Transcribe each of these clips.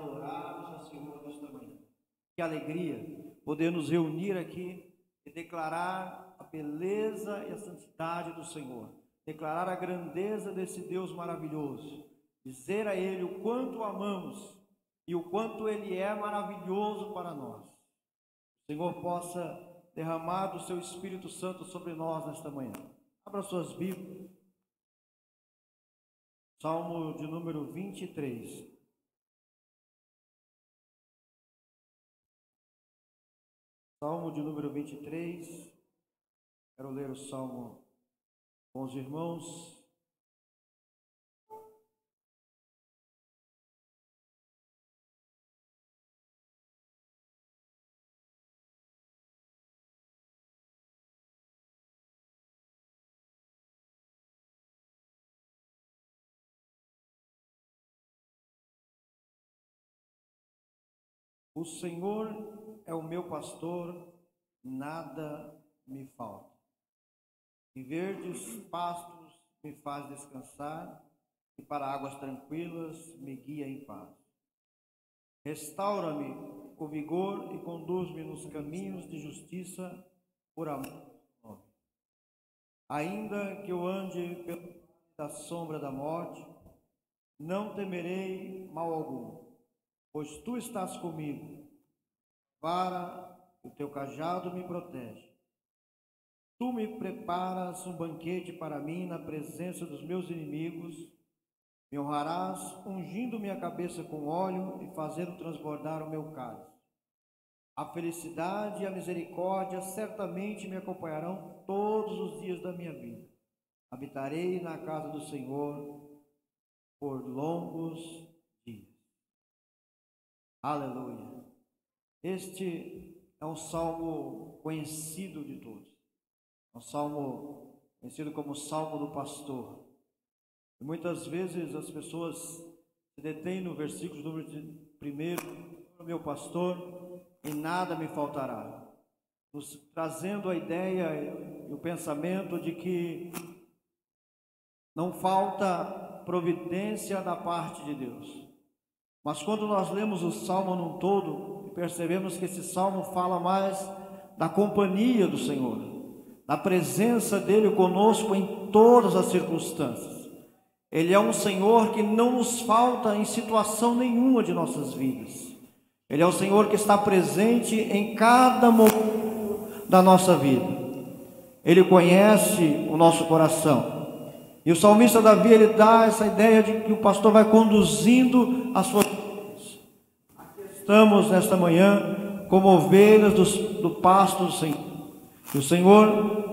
adorarmos ao Senhor nesta manhã. Que alegria poder nos reunir aqui e declarar a beleza e a santidade do Senhor. Declarar a grandeza desse Deus maravilhoso. Dizer a Ele o quanto o amamos e o quanto Ele é maravilhoso para nós. O Senhor possa derramar do seu Espírito Santo sobre nós nesta manhã. Abra suas Bíblias. Salmo de número 23. Salmo de número 23. Quero ler o salmo com os irmãos. O Senhor é o meu pastor, nada me falta. Em verdes pastos me faz descansar, e para águas tranquilas me guia em paz. Restaura-me o vigor e conduz-me nos caminhos de justiça por amor. Ainda que eu ande pela sombra da morte, não temerei mal algum pois tu estás comigo. Para o teu cajado me protege. Tu me preparas um banquete para mim na presença dos meus inimigos. Me honrarás, ungindo minha cabeça com óleo e fazendo transbordar o meu cálice. A felicidade e a misericórdia certamente me acompanharão todos os dias da minha vida. Habitarei na casa do Senhor por longos Aleluia. Este é um salmo conhecido de todos. É um salmo conhecido como Salmo do Pastor. E muitas vezes as pessoas se detêm no versículo número primeiro, meu pastor, e nada me faltará. Nos trazendo a ideia e o pensamento de que não falta providência da parte de Deus. Mas quando nós lemos o salmo num todo, percebemos que esse salmo fala mais da companhia do Senhor, da presença dele conosco em todas as circunstâncias. Ele é um Senhor que não nos falta em situação nenhuma de nossas vidas. Ele é o Senhor que está presente em cada momento da nossa vida. Ele conhece o nosso coração. E o salmista Davi ele dá essa ideia de que o pastor vai conduzindo vidas. Aqui estamos nesta manhã como ovelhas do, do pasto do Senhor. E o Senhor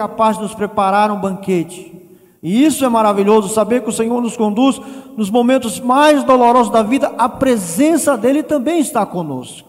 capaz de nos preparar um banquete. E isso é maravilhoso, saber que o Senhor nos conduz nos momentos mais dolorosos da vida, a presença dEle também está conosco.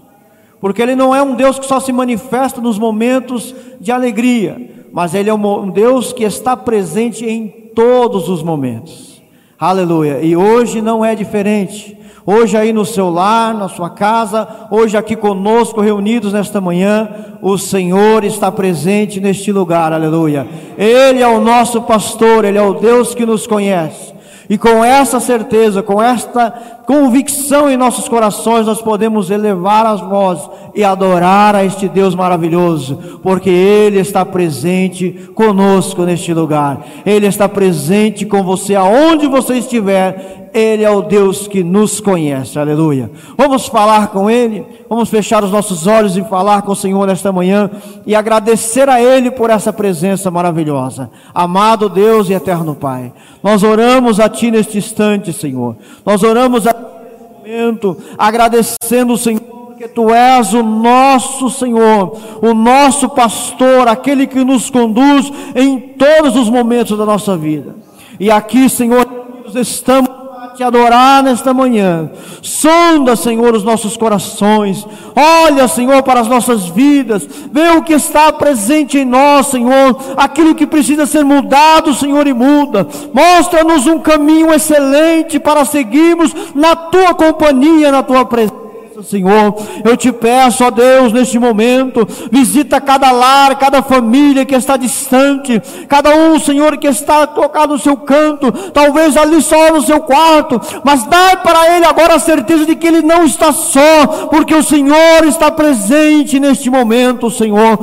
Porque Ele não é um Deus que só se manifesta nos momentos de alegria, mas Ele é um Deus que está presente em todos os momentos. Aleluia. E hoje não é diferente. Hoje aí no seu lar, na sua casa, hoje aqui conosco reunidos nesta manhã, o Senhor está presente neste lugar, aleluia. Ele é o nosso pastor, ele é o Deus que nos conhece. E com essa certeza, com esta convicção em nossos corações, nós podemos elevar as vozes e adorar a este Deus maravilhoso, porque Ele está presente conosco neste lugar, Ele está presente com você aonde você estiver, Ele é o Deus que nos conhece, aleluia. Vamos falar com Ele, vamos fechar os nossos olhos e falar com o Senhor nesta manhã e agradecer a Ele por essa presença maravilhosa. Amado Deus e eterno Pai, nós oramos a Ti neste instante, Senhor, nós oramos a Ti neste momento, agradecendo o Senhor porque tu és o nosso Senhor, o nosso pastor, aquele que nos conduz em todos os momentos da nossa vida. E aqui, Senhor, estamos te adorar nesta manhã. Sonda, Senhor, os nossos corações. Olha, Senhor, para as nossas vidas. Vê o que está presente em nós, Senhor. Aquilo que precisa ser mudado, Senhor, e muda. Mostra-nos um caminho excelente para seguirmos na tua companhia, na tua presença. Senhor. Eu te peço, ó Deus, neste momento, visita cada lar, cada família que está distante, cada um, Senhor, que está tocado no seu canto, talvez ali só no seu quarto, mas dá para ele agora a certeza de que ele não está só, porque o Senhor está presente neste momento, Senhor.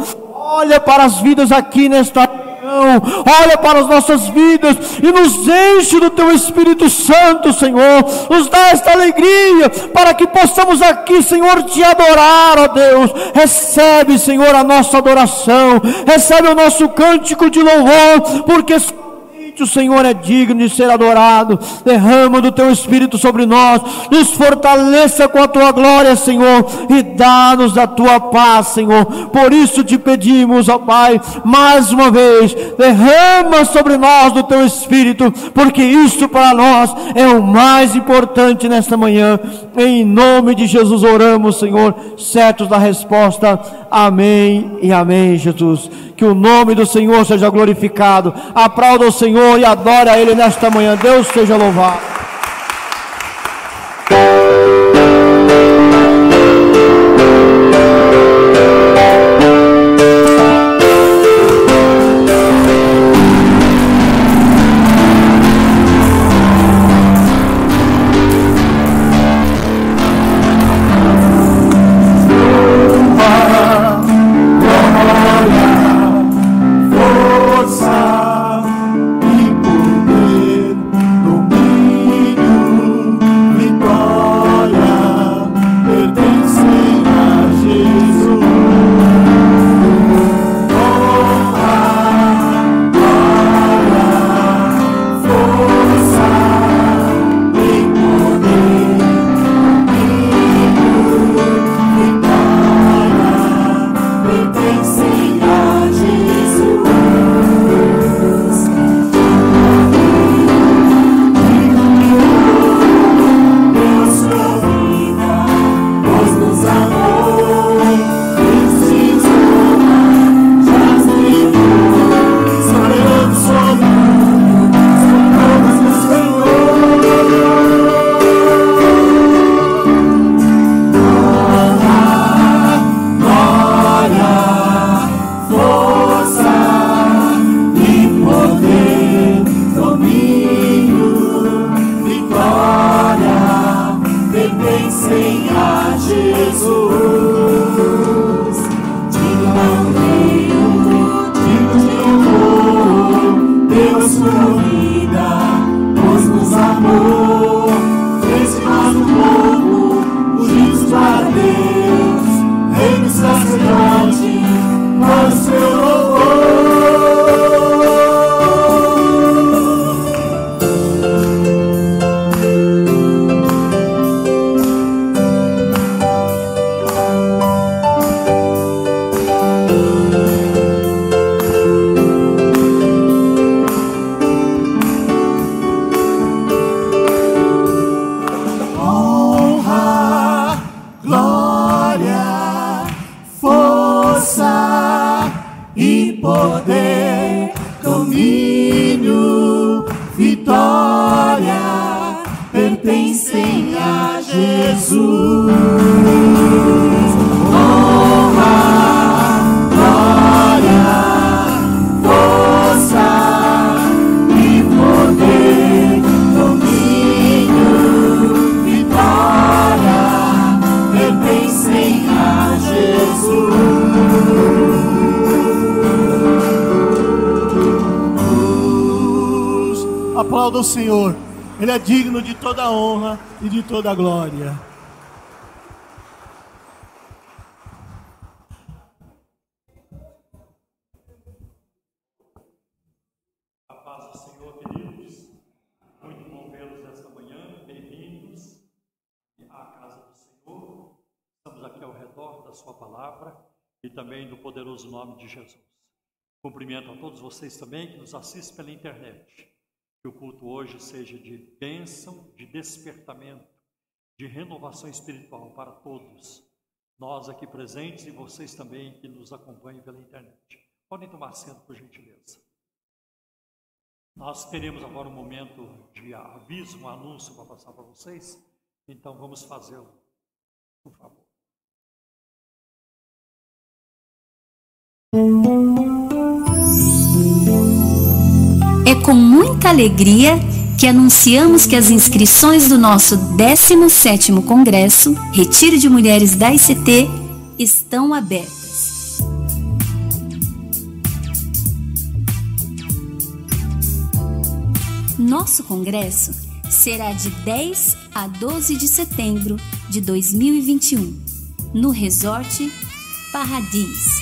Olha para as vidas aqui nesta olha para as nossas vidas e nos enche do teu Espírito Santo, Senhor. Nos dá esta alegria para que possamos aqui, Senhor, te adorar, ó Deus. Recebe, Senhor, a nossa adoração, recebe o nosso cântico de louvor, porque o Senhor é digno de ser adorado. Derrama do teu Espírito sobre nós, nos fortaleça com a tua glória, Senhor, e dá-nos a tua paz, Senhor. Por isso te pedimos, ó Pai, mais uma vez, derrama sobre nós do teu Espírito, porque isto para nós é o mais importante nesta manhã. Em nome de Jesus oramos, Senhor, certos da resposta. Amém e amém, Jesus que o nome do Senhor seja glorificado. Aplauda o Senhor e adore a Ele nesta manhã. Deus seja louvado. You. Toda a glória. A paz do Senhor, queridos. Muito bom vê-los nesta manhã. Bem-vindos à casa do Senhor. Estamos aqui ao redor da Sua palavra e também do poderoso nome de Jesus. Cumprimento a todos vocês também que nos assistem pela internet. Que o culto hoje seja de bênção, de despertamento, de renovação espiritual para todos. Nós aqui presentes e vocês também que nos acompanham pela internet. Podem tomar assento, por gentileza. Nós teremos agora um momento de aviso, um anúncio para passar para vocês. Então vamos fazê-lo, por favor. Muita alegria que anunciamos que as inscrições do nosso 17º Congresso Retiro de Mulheres da ICT estão abertas. Nosso congresso será de 10 a 12 de setembro de 2021, no Resort Paradis.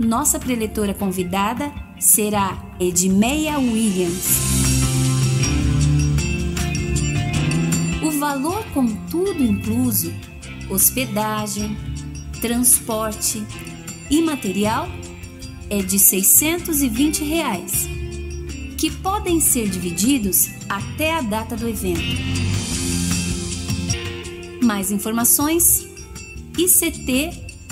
Nossa preletora convidada será Edmeia Williams. O valor com tudo incluso, hospedagem, transporte e material é de 620 reais, que podem ser divididos até a data do evento. Mais informações ICT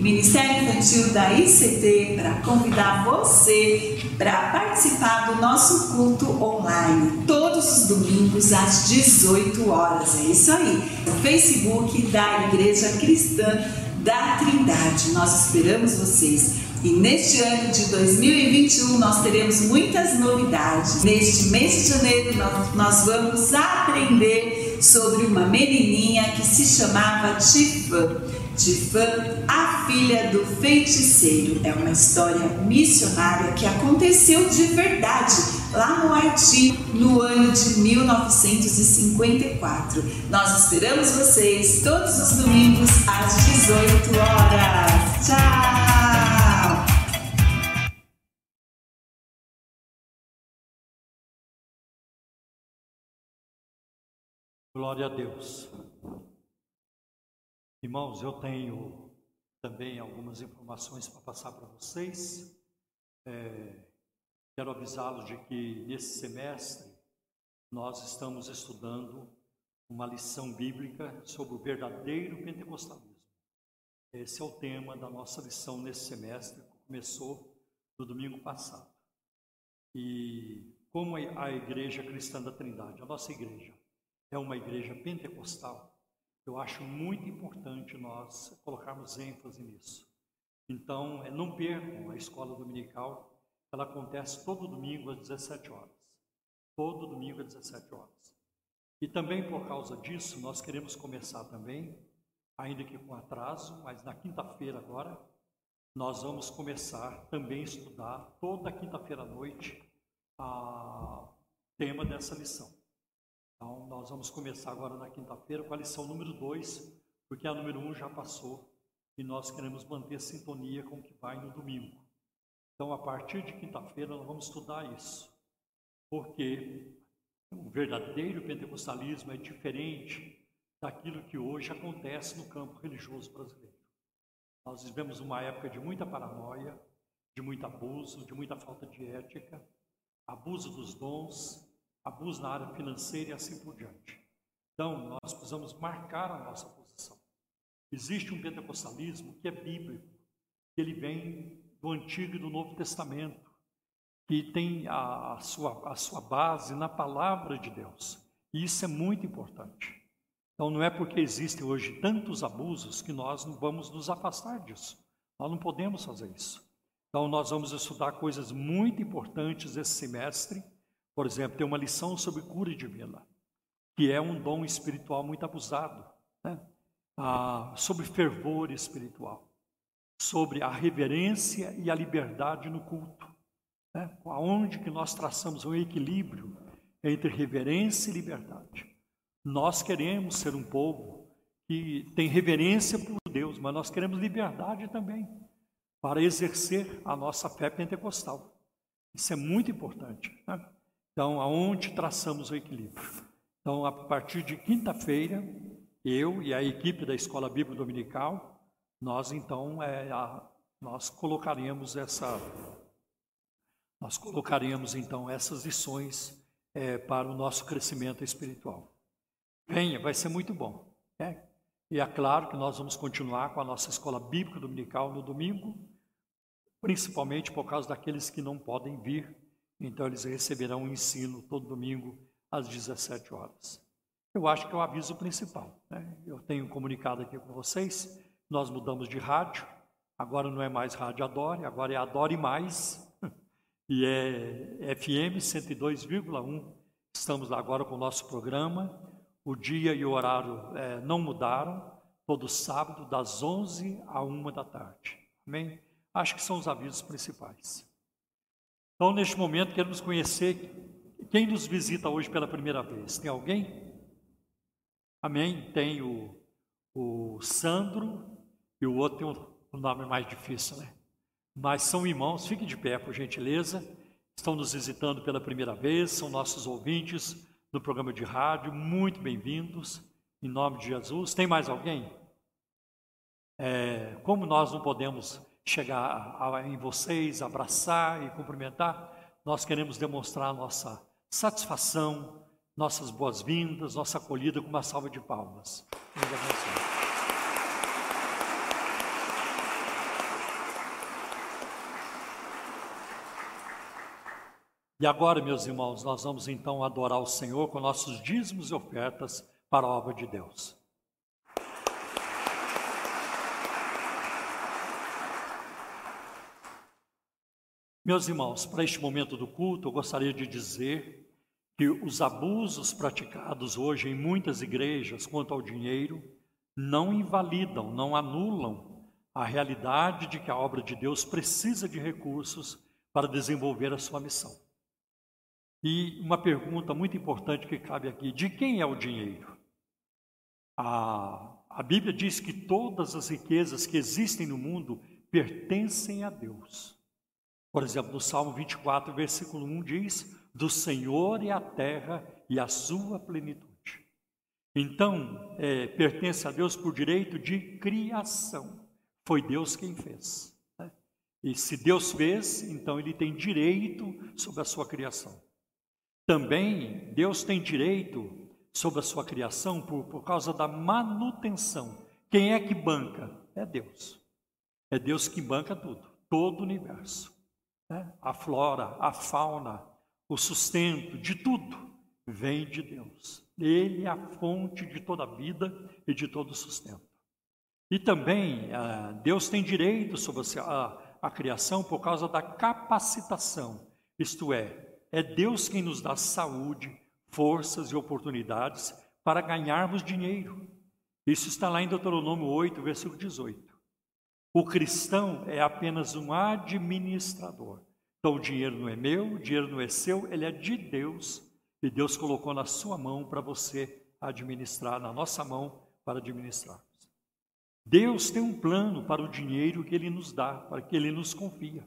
Ministério Infantil da ICT, para convidar você para participar do nosso culto online, todos os domingos às 18 horas. É isso aí, Facebook da Igreja Cristã da Trindade. Nós esperamos vocês. E neste ano de 2021 nós teremos muitas novidades. Neste mês de janeiro nós, nós vamos aprender sobre uma menininha que se chamava Tifã. Tifã, a filha do feiticeiro. É uma história missionária que aconteceu de verdade lá no Haiti no ano de 1954. Nós esperamos vocês todos os domingos às 18 horas. Tchau! Glória a Deus. Irmãos, eu tenho também algumas informações para passar para vocês. É, quero avisá-los de que nesse semestre nós estamos estudando uma lição bíblica sobre o verdadeiro pentecostalismo. Esse é o tema da nossa lição nesse semestre, que começou no domingo passado. E como a Igreja Cristã da Trindade, a nossa igreja, é uma igreja pentecostal, eu acho muito importante nós colocarmos ênfase nisso. Então, é, não percam a escola dominical, ela acontece todo domingo às 17 horas. Todo domingo às 17 horas. E também por causa disso, nós queremos começar também, ainda que com atraso, mas na quinta-feira agora, nós vamos começar também a estudar toda quinta-feira à noite o tema dessa lição. Então, nós vamos começar agora na quinta-feira com a lição número 2, porque a número 1 um já passou e nós queremos manter sintonia com o que vai no domingo. Então, a partir de quinta-feira, nós vamos estudar isso, porque o verdadeiro pentecostalismo é diferente daquilo que hoje acontece no campo religioso brasileiro. Nós vivemos uma época de muita paranoia, de muito abuso, de muita falta de ética, abuso dos dons, abuso na área financeira e assim por diante. Então, nós precisamos marcar a nossa posição. Existe um pentecostalismo que é bíblico, que ele vem do Antigo e do Novo Testamento, que tem a, a, sua, a sua base na palavra de Deus. E isso é muito importante. Então, não é porque existem hoje tantos abusos que nós não vamos nos afastar disso. Nós não podemos fazer isso. Então, nós vamos estudar coisas muito importantes esse semestre por exemplo, tem uma lição sobre cura divina, que é um dom espiritual muito abusado, né? ah, sobre fervor espiritual, sobre a reverência e a liberdade no culto, né? aonde que nós traçamos um equilíbrio entre reverência e liberdade. Nós queremos ser um povo que tem reverência por Deus, mas nós queremos liberdade também para exercer a nossa fé pentecostal. Isso é muito importante. Né? Então, aonde traçamos o equilíbrio? Então, a partir de quinta-feira, eu e a equipe da Escola Bíblica Dominical, nós então é, a, nós colocaremos essa nós colocaremos então essas lições é, para o nosso crescimento espiritual. Venha, vai ser muito bom. Né? E é claro que nós vamos continuar com a nossa escola bíblica dominical no domingo, principalmente por causa daqueles que não podem vir, então eles receberão o ensino todo domingo às 17 horas. Eu acho que é o aviso principal. Né? Eu tenho comunicado aqui com vocês, nós mudamos de rádio, agora não é mais Rádio Adore, agora é Adore Mais, e é FM 102,1. Estamos lá agora com o nosso programa, o dia e o horário é, não mudaram, todo sábado, das 11 a 1 da tarde. Amém? Acho que são os avisos principais. Então, neste momento, queremos conhecer quem nos visita hoje pela primeira vez. Tem alguém? Amém? Tem o, o Sandro e o outro tem um, um nome mais difícil, né? Mas são irmãos, fiquem de pé, por gentileza. Estão nos visitando pela primeira vez, são nossos ouvintes do programa de rádio, muito bem-vindos, em nome de Jesus. Tem mais alguém? É, como nós não podemos chegar em vocês, abraçar e cumprimentar, nós queremos demonstrar nossa satisfação, nossas boas-vindas, nossa acolhida com uma salva de palmas. E agora, meus irmãos, nós vamos então adorar o Senhor com nossos dízimos e ofertas para a obra de Deus. Meus irmãos, para este momento do culto, eu gostaria de dizer que os abusos praticados hoje em muitas igrejas quanto ao dinheiro não invalidam, não anulam a realidade de que a obra de Deus precisa de recursos para desenvolver a sua missão. E uma pergunta muito importante que cabe aqui: de quem é o dinheiro? A, a Bíblia diz que todas as riquezas que existem no mundo pertencem a Deus. Por exemplo, no Salmo 24, versículo 1 diz: Do Senhor é a terra e a sua plenitude. Então, é, pertence a Deus por direito de criação. Foi Deus quem fez. Né? E se Deus fez, então ele tem direito sobre a sua criação. Também Deus tem direito sobre a sua criação por, por causa da manutenção. Quem é que banca? É Deus. É Deus que banca tudo, todo o universo. Né? A flora, a fauna, o sustento de tudo vem de Deus. Ele é a fonte de toda a vida e de todo sustento. E também ah, Deus tem direito sobre a, a criação por causa da capacitação, isto é, é Deus quem nos dá saúde, forças e oportunidades para ganharmos dinheiro. Isso está lá em Deuteronômio 8, versículo 18. O cristão é apenas um administrador. Então o dinheiro não é meu, o dinheiro não é seu, ele é de Deus. E Deus colocou na sua mão para você administrar, na nossa mão para administrarmos. Deus tem um plano para o dinheiro que Ele nos dá, para que Ele nos confia.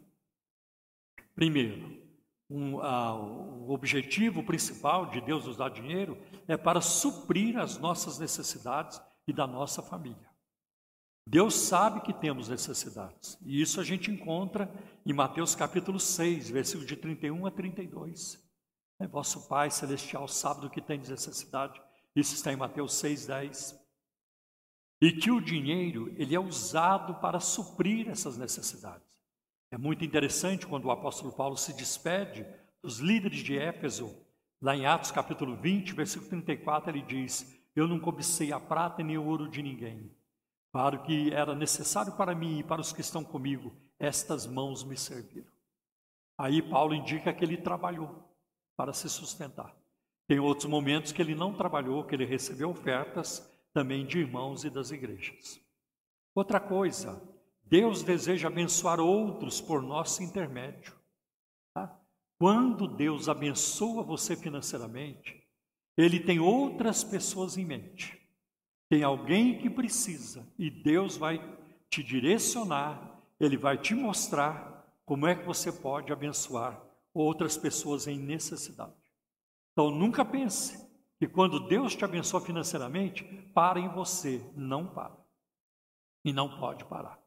Primeiro, um, ah, o objetivo principal de Deus nos dar dinheiro é para suprir as nossas necessidades e da nossa família. Deus sabe que temos necessidades, e isso a gente encontra em Mateus capítulo 6, versículo de 31 a 32. É, vosso Pai Celestial sabe do que tem necessidade, isso está em Mateus 6, 10. E que o dinheiro ele é usado para suprir essas necessidades. É muito interessante quando o apóstolo Paulo se despede dos líderes de Éfeso, lá em Atos capítulo 20, versículo 34, ele diz: Eu não cobicei a prata nem o ouro de ninguém, para o que era necessário para mim e para os que estão comigo, estas mãos me serviram. Aí Paulo indica que ele trabalhou para se sustentar. Tem outros momentos que ele não trabalhou, que ele recebeu ofertas também de irmãos e das igrejas. Outra coisa, Deus deseja abençoar outros por nosso intermédio. Tá? Quando Deus abençoa você financeiramente, Ele tem outras pessoas em mente. Tem alguém que precisa e Deus vai te direcionar, ele vai te mostrar como é que você pode abençoar outras pessoas em necessidade. Então nunca pense que quando Deus te abençoa financeiramente, para em você, não para. E não pode parar.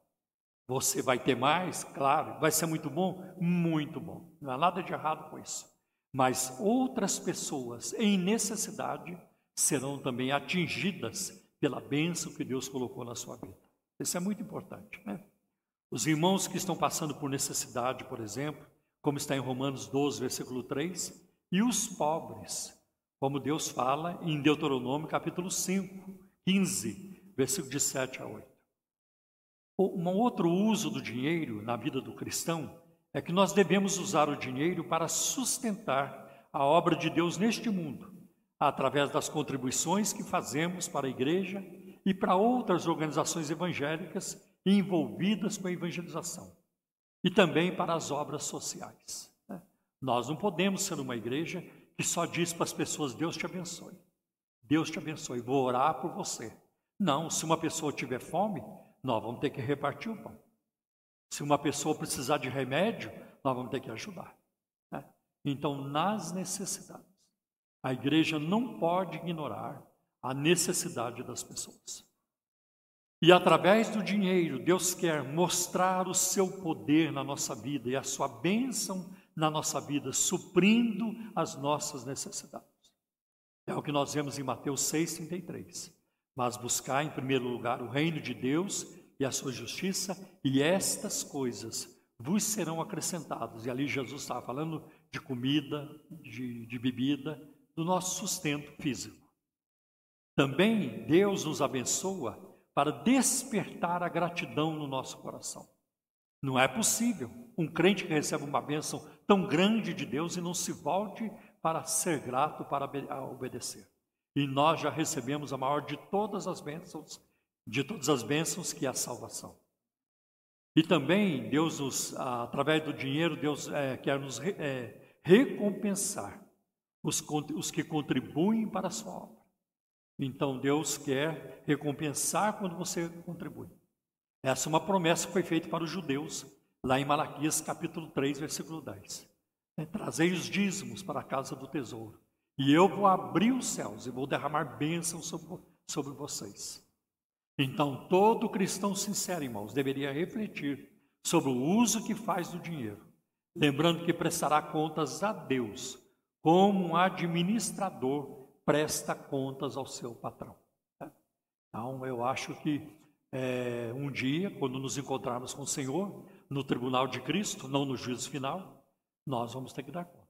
Você vai ter mais, claro, vai ser muito bom, muito bom. Não há nada de errado com isso. Mas outras pessoas em necessidade serão também atingidas pela bênção que Deus colocou na sua vida. Isso é muito importante, né? Os irmãos que estão passando por necessidade, por exemplo, como está em Romanos 12, versículo 3, e os pobres, como Deus fala em Deuteronômio capítulo 5, 15, versículo de 7 a 8. Um outro uso do dinheiro na vida do cristão é que nós devemos usar o dinheiro para sustentar a obra de Deus neste mundo, através das contribuições que fazemos para a igreja e para outras organizações evangélicas envolvidas com a evangelização, e também para as obras sociais. Né? Nós não podemos ser uma igreja que só diz para as pessoas: Deus te abençoe, Deus te abençoe, vou orar por você. Não, se uma pessoa tiver fome, nós vamos ter que repartir o pão. Se uma pessoa precisar de remédio, nós vamos ter que ajudar. Né? Então, nas necessidades, a igreja não pode ignorar a necessidade das pessoas. E através do dinheiro, Deus quer mostrar o seu poder na nossa vida e a sua bênção na nossa vida, suprindo as nossas necessidades. É o que nós vemos em Mateus 6,33. Mas buscar em primeiro lugar o reino de Deus e a sua justiça, e estas coisas vos serão acrescentadas. E ali Jesus estava falando de comida, de, de bebida, do nosso sustento físico. Também Deus nos abençoa para despertar a gratidão no nosso coração. Não é possível um crente que recebe uma bênção tão grande de Deus e não se volte para ser grato, para obedecer. E nós já recebemos a maior de todas as bênçãos, de todas as bênçãos que é a salvação. E também Deus nos, através do dinheiro, Deus é, quer nos é, recompensar os, os que contribuem para a sua obra. Então Deus quer recompensar quando você contribui. Essa é uma promessa que foi feita para os judeus, lá em Malaquias capítulo 3, versículo 10. É, Trazei os dízimos para a casa do tesouro e eu vou abrir os céus e vou derramar bênçãos sobre, sobre vocês. Então, todo cristão sincero, irmãos, deveria refletir sobre o uso que faz do dinheiro, lembrando que prestará contas a Deus, como um administrador presta contas ao seu patrão. Então, eu acho que é, um dia, quando nos encontrarmos com o Senhor, no tribunal de Cristo, não no juízo final, nós vamos ter que dar conta.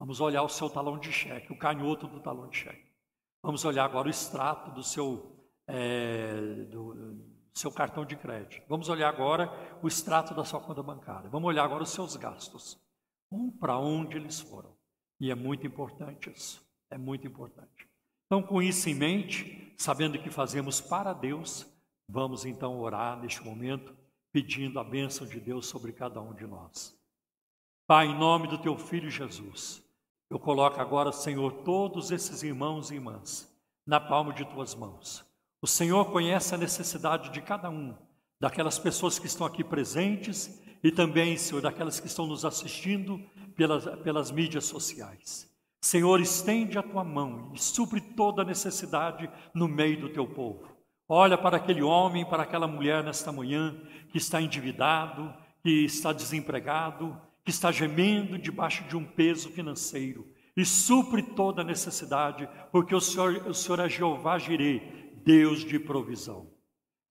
Vamos olhar o seu talão de cheque, o canhoto do talão de cheque. Vamos olhar agora o extrato do seu, é, do seu cartão de crédito. Vamos olhar agora o extrato da sua conta bancária. Vamos olhar agora os seus gastos. Um para onde eles foram. E é muito importante isso. É muito importante. Então, com isso em mente, sabendo que fazemos para Deus, vamos então orar neste momento, pedindo a bênção de Deus sobre cada um de nós. Pai, em nome do teu filho Jesus, eu coloco agora, Senhor, todos esses irmãos e irmãs na palma de tuas mãos. O Senhor conhece a necessidade de cada um, daquelas pessoas que estão aqui presentes e também, Senhor, daquelas que estão nos assistindo pelas, pelas mídias sociais. Senhor, estende a tua mão e supre toda necessidade no meio do teu povo. Olha para aquele homem, para aquela mulher nesta manhã que está endividado, que está desempregado, que está gemendo debaixo de um peso financeiro e supre toda necessidade, porque o Senhor, o Senhor é Jeová Jireh, Deus de provisão.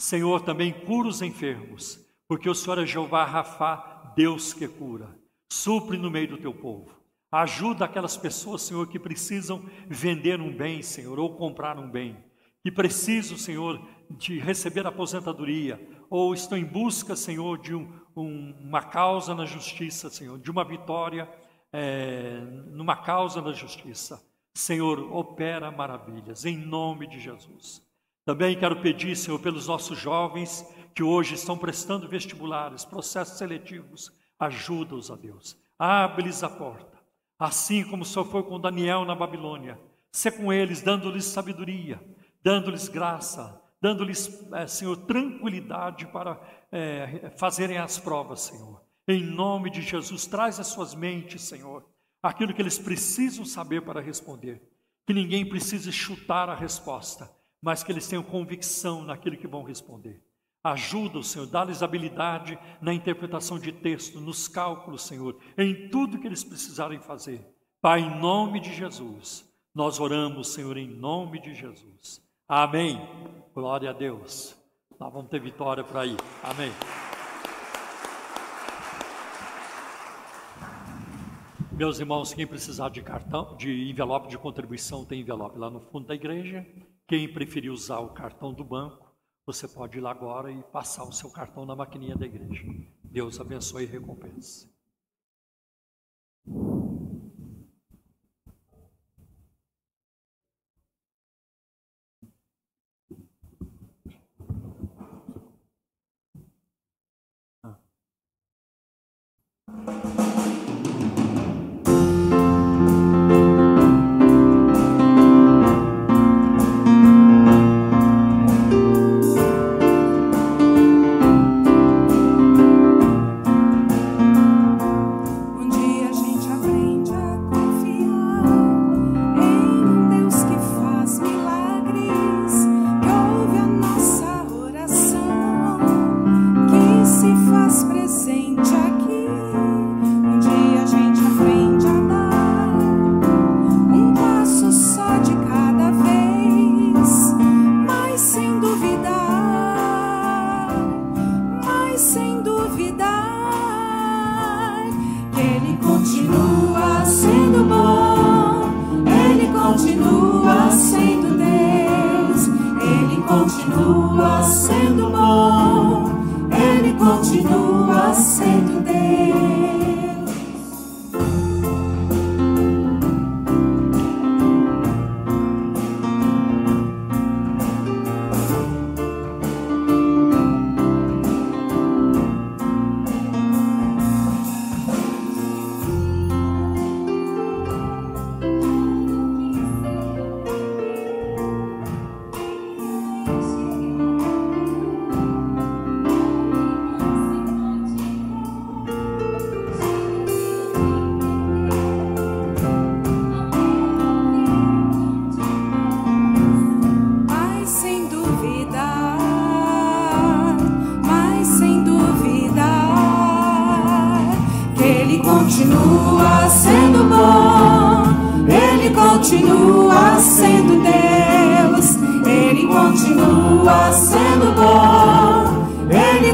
Senhor, também cura os enfermos, porque o Senhor é Jeová Rafá, Deus que cura. Supre no meio do teu povo. Ajuda aquelas pessoas, Senhor, que precisam vender um bem, Senhor, ou comprar um bem. Que precisam, Senhor, de receber aposentadoria, ou estão em busca, Senhor, de um, um, uma causa na justiça, Senhor, de uma vitória é, numa causa na justiça. Senhor, opera maravilhas, em nome de Jesus. Também quero pedir, Senhor, pelos nossos jovens que hoje estão prestando vestibulares, processos seletivos, ajuda-os a Deus, abre-lhes a porta. Assim como o Senhor foi com Daniel na Babilônia, ser com eles, dando-lhes sabedoria, dando-lhes graça, dando-lhes, é, Senhor, tranquilidade para é, fazerem as provas, Senhor. Em nome de Jesus, traz as suas mentes, Senhor, aquilo que eles precisam saber para responder. Que ninguém precise chutar a resposta, mas que eles tenham convicção naquilo que vão responder. Ajuda, Senhor, dá-lhes habilidade na interpretação de texto, nos cálculos, Senhor, em tudo que eles precisarem fazer. Pai, em nome de Jesus, nós oramos, Senhor, em nome de Jesus. Amém. Glória a Deus. Nós vamos ter vitória por aí. Amém. Meus irmãos, quem precisar de cartão, de envelope de contribuição, tem envelope lá no fundo da igreja. Quem preferir usar o cartão do banco, você pode ir lá agora e passar o seu cartão na maquininha da igreja. Deus abençoe e recompense.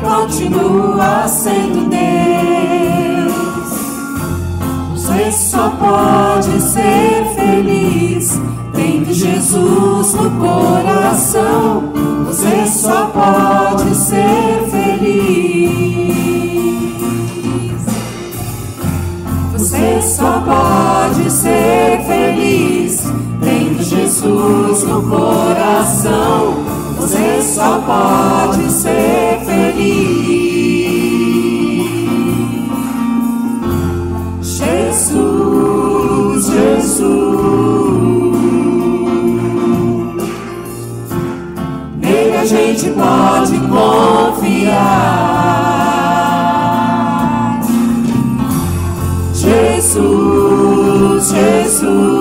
continua sendo Deus. Você só pode ser feliz tendo Jesus no coração. Você só pode ser feliz. Você só pode ser feliz tendo Jesus no coração. Você só pode ser feliz. Jesus, Jesus. Nele a gente pode confiar. Jesus, Jesus.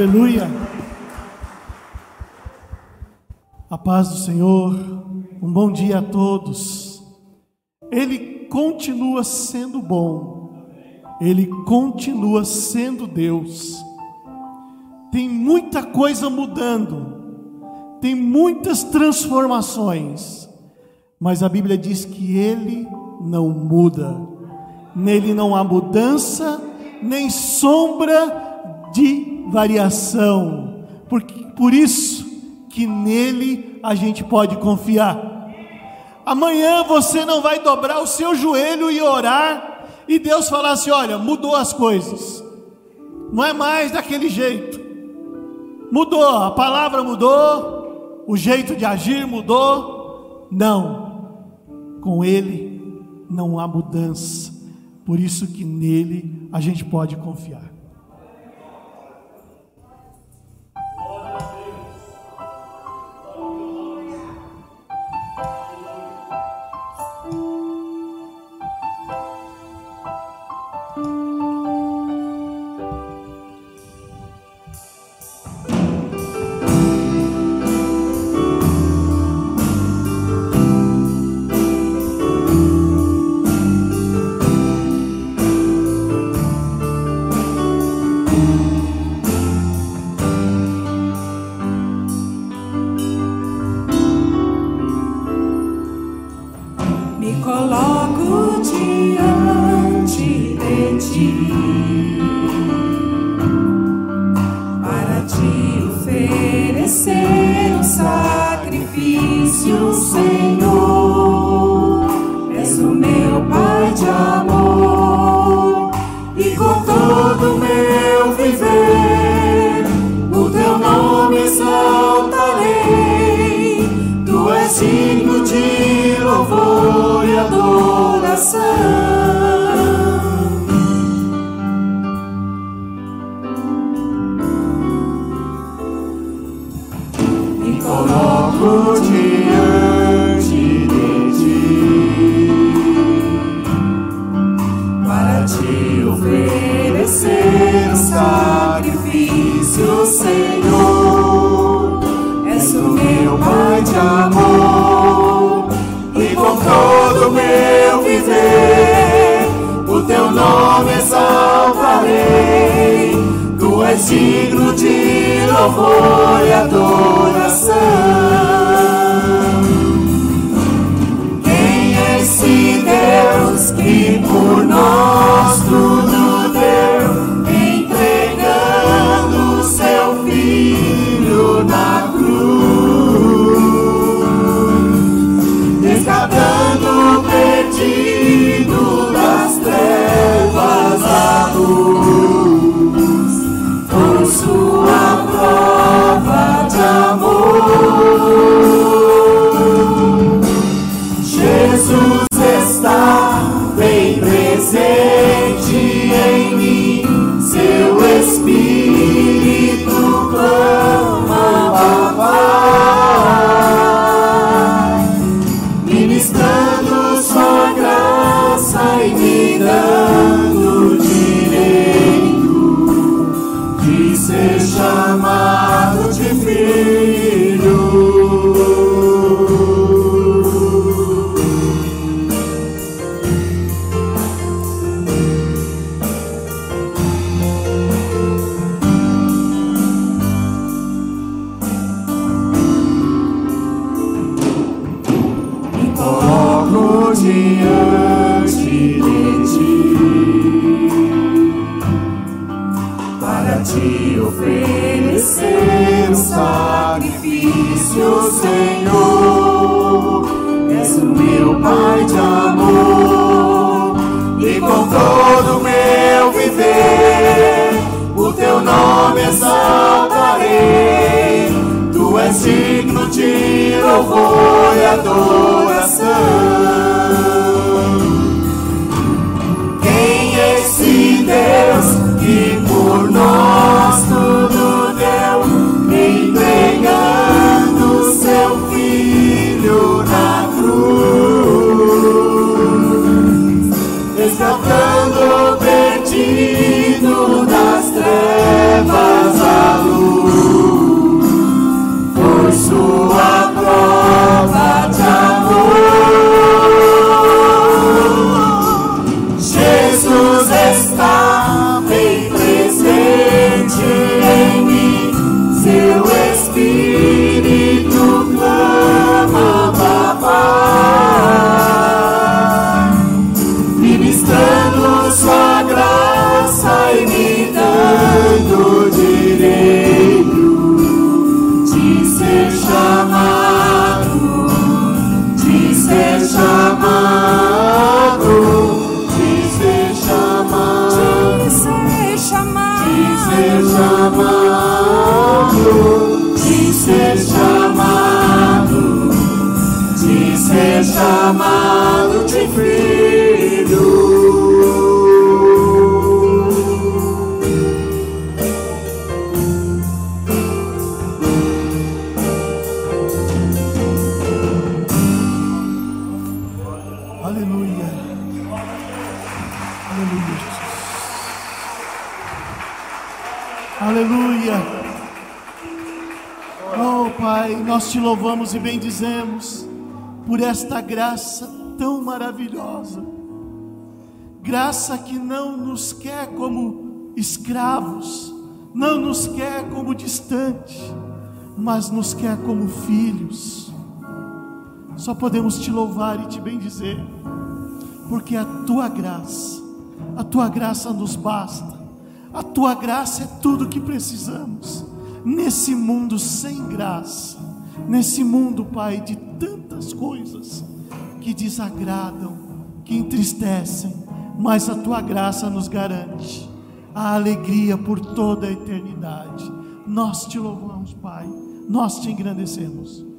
Aleluia. A paz do Senhor, um bom dia a todos. Ele continua sendo bom, ele continua sendo Deus. tem muita coisa mudando, tem muitas transformações, mas a Bíblia diz que Ele não muda, nele não há mudança, nem sombra de variação, porque, por isso que nele a gente pode confiar. Amanhã você não vai dobrar o seu joelho e orar, e Deus falar assim: olha, mudou as coisas, não é mais daquele jeito, mudou, a palavra mudou, o jeito de agir mudou. Não, com Ele não há mudança, por isso que nele a gente pode confiar. Te louvamos e bendizemos por esta graça tão maravilhosa. Graça que não nos quer como escravos, não nos quer como distante, mas nos quer como filhos. Só podemos te louvar e te bendizer, porque a tua graça, a tua graça nos basta, a tua graça é tudo que precisamos nesse mundo sem graça, nesse mundo, Pai, de tantas coisas que desagradam, que entristecem, mas a tua graça nos garante a alegria por toda a eternidade. Nós te louvamos, Pai, nós te engrandecemos.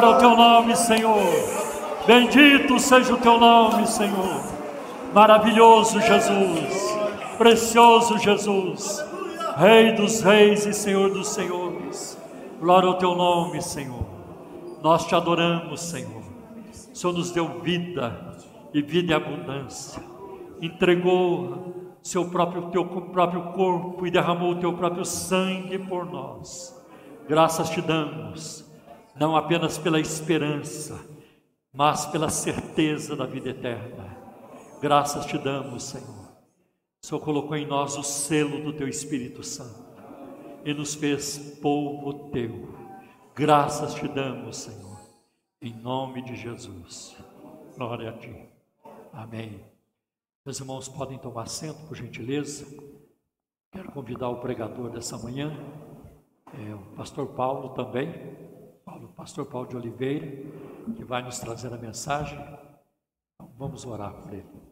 Glória ao teu nome, Senhor. Bendito seja o teu nome, Senhor. Maravilhoso Jesus. Precioso Jesus. Rei dos reis e Senhor dos senhores. Glória ao teu nome, Senhor. Nós te adoramos, Senhor. O Senhor nos deu vida e vida em abundância. Entregou seu próprio teu próprio corpo e derramou o teu próprio sangue por nós. Graças te damos, não apenas pela esperança, mas pela certeza da vida eterna. Graças te damos, Senhor. O Senhor colocou em nós o selo do teu Espírito Santo e nos fez povo teu. Graças te damos, Senhor, em nome de Jesus. Glória a ti. Amém. Meus irmãos podem tomar assento, por gentileza. Quero convidar o pregador dessa manhã, é, o pastor Paulo também, Paulo, pastor Paulo de Oliveira, que vai nos trazer a mensagem. Então, vamos orar por ele.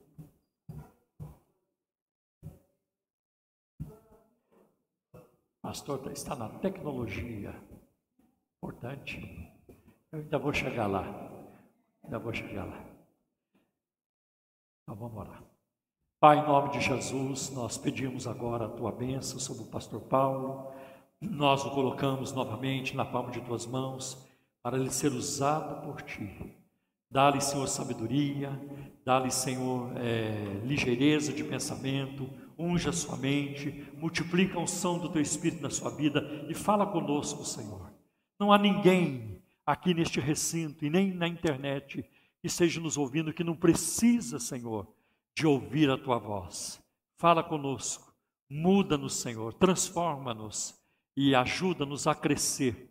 Pastor está na tecnologia, importante. Eu ainda vou chegar lá, ainda vou chegar lá. Então vamos orar. Pai, em nome de Jesus, nós pedimos agora a tua bênção sobre o pastor Paulo. Nós o colocamos novamente na palma de tuas mãos para ele ser usado por ti. Dá-lhe, Senhor, sabedoria, dá-lhe, Senhor, é, ligeireza de pensamento, unja sua mente, multiplica a unção do teu Espírito na sua vida e fala conosco, Senhor. Não há ninguém aqui neste recinto e nem na internet que esteja nos ouvindo que não precisa, Senhor, de ouvir a tua voz. Fala conosco, muda-nos, Senhor, transforma-nos e ajuda-nos a crescer.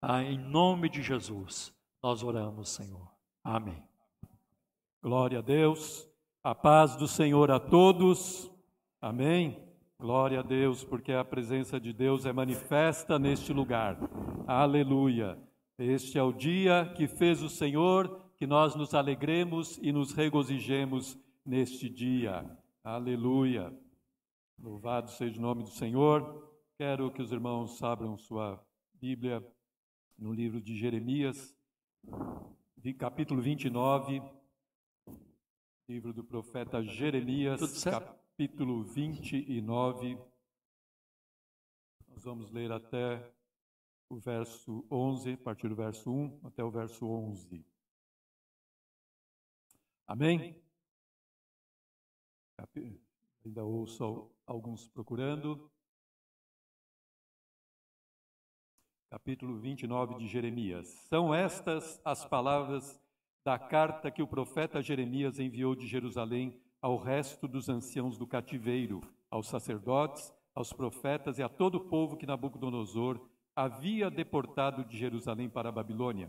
Ah, em nome de Jesus, Nós oramos, Senhor. Amém. Glória a Deus. A paz do Senhor a todos. Amém. Glória a Deus, porque a presença de Deus é manifesta neste lugar. Aleluia. Este é o dia que fez o Senhor, que nós nos alegremos e nos regozijemos neste dia. Aleluia. Louvado seja o nome do Senhor. Quero que os irmãos abram sua Bíblia no livro de Jeremias, capítulo 29, livro do profeta Jeremias, capítulo 29. Nós vamos ler até o verso 11, a partir do verso 1 até o verso 11. Amém? Ainda ouço alguns procurando. Capítulo 29 de Jeremias. São estas as palavras da carta que o profeta Jeremias enviou de Jerusalém ao resto dos anciãos do cativeiro, aos sacerdotes, aos profetas e a todo o povo que Nabucodonosor havia deportado de Jerusalém para a Babilônia.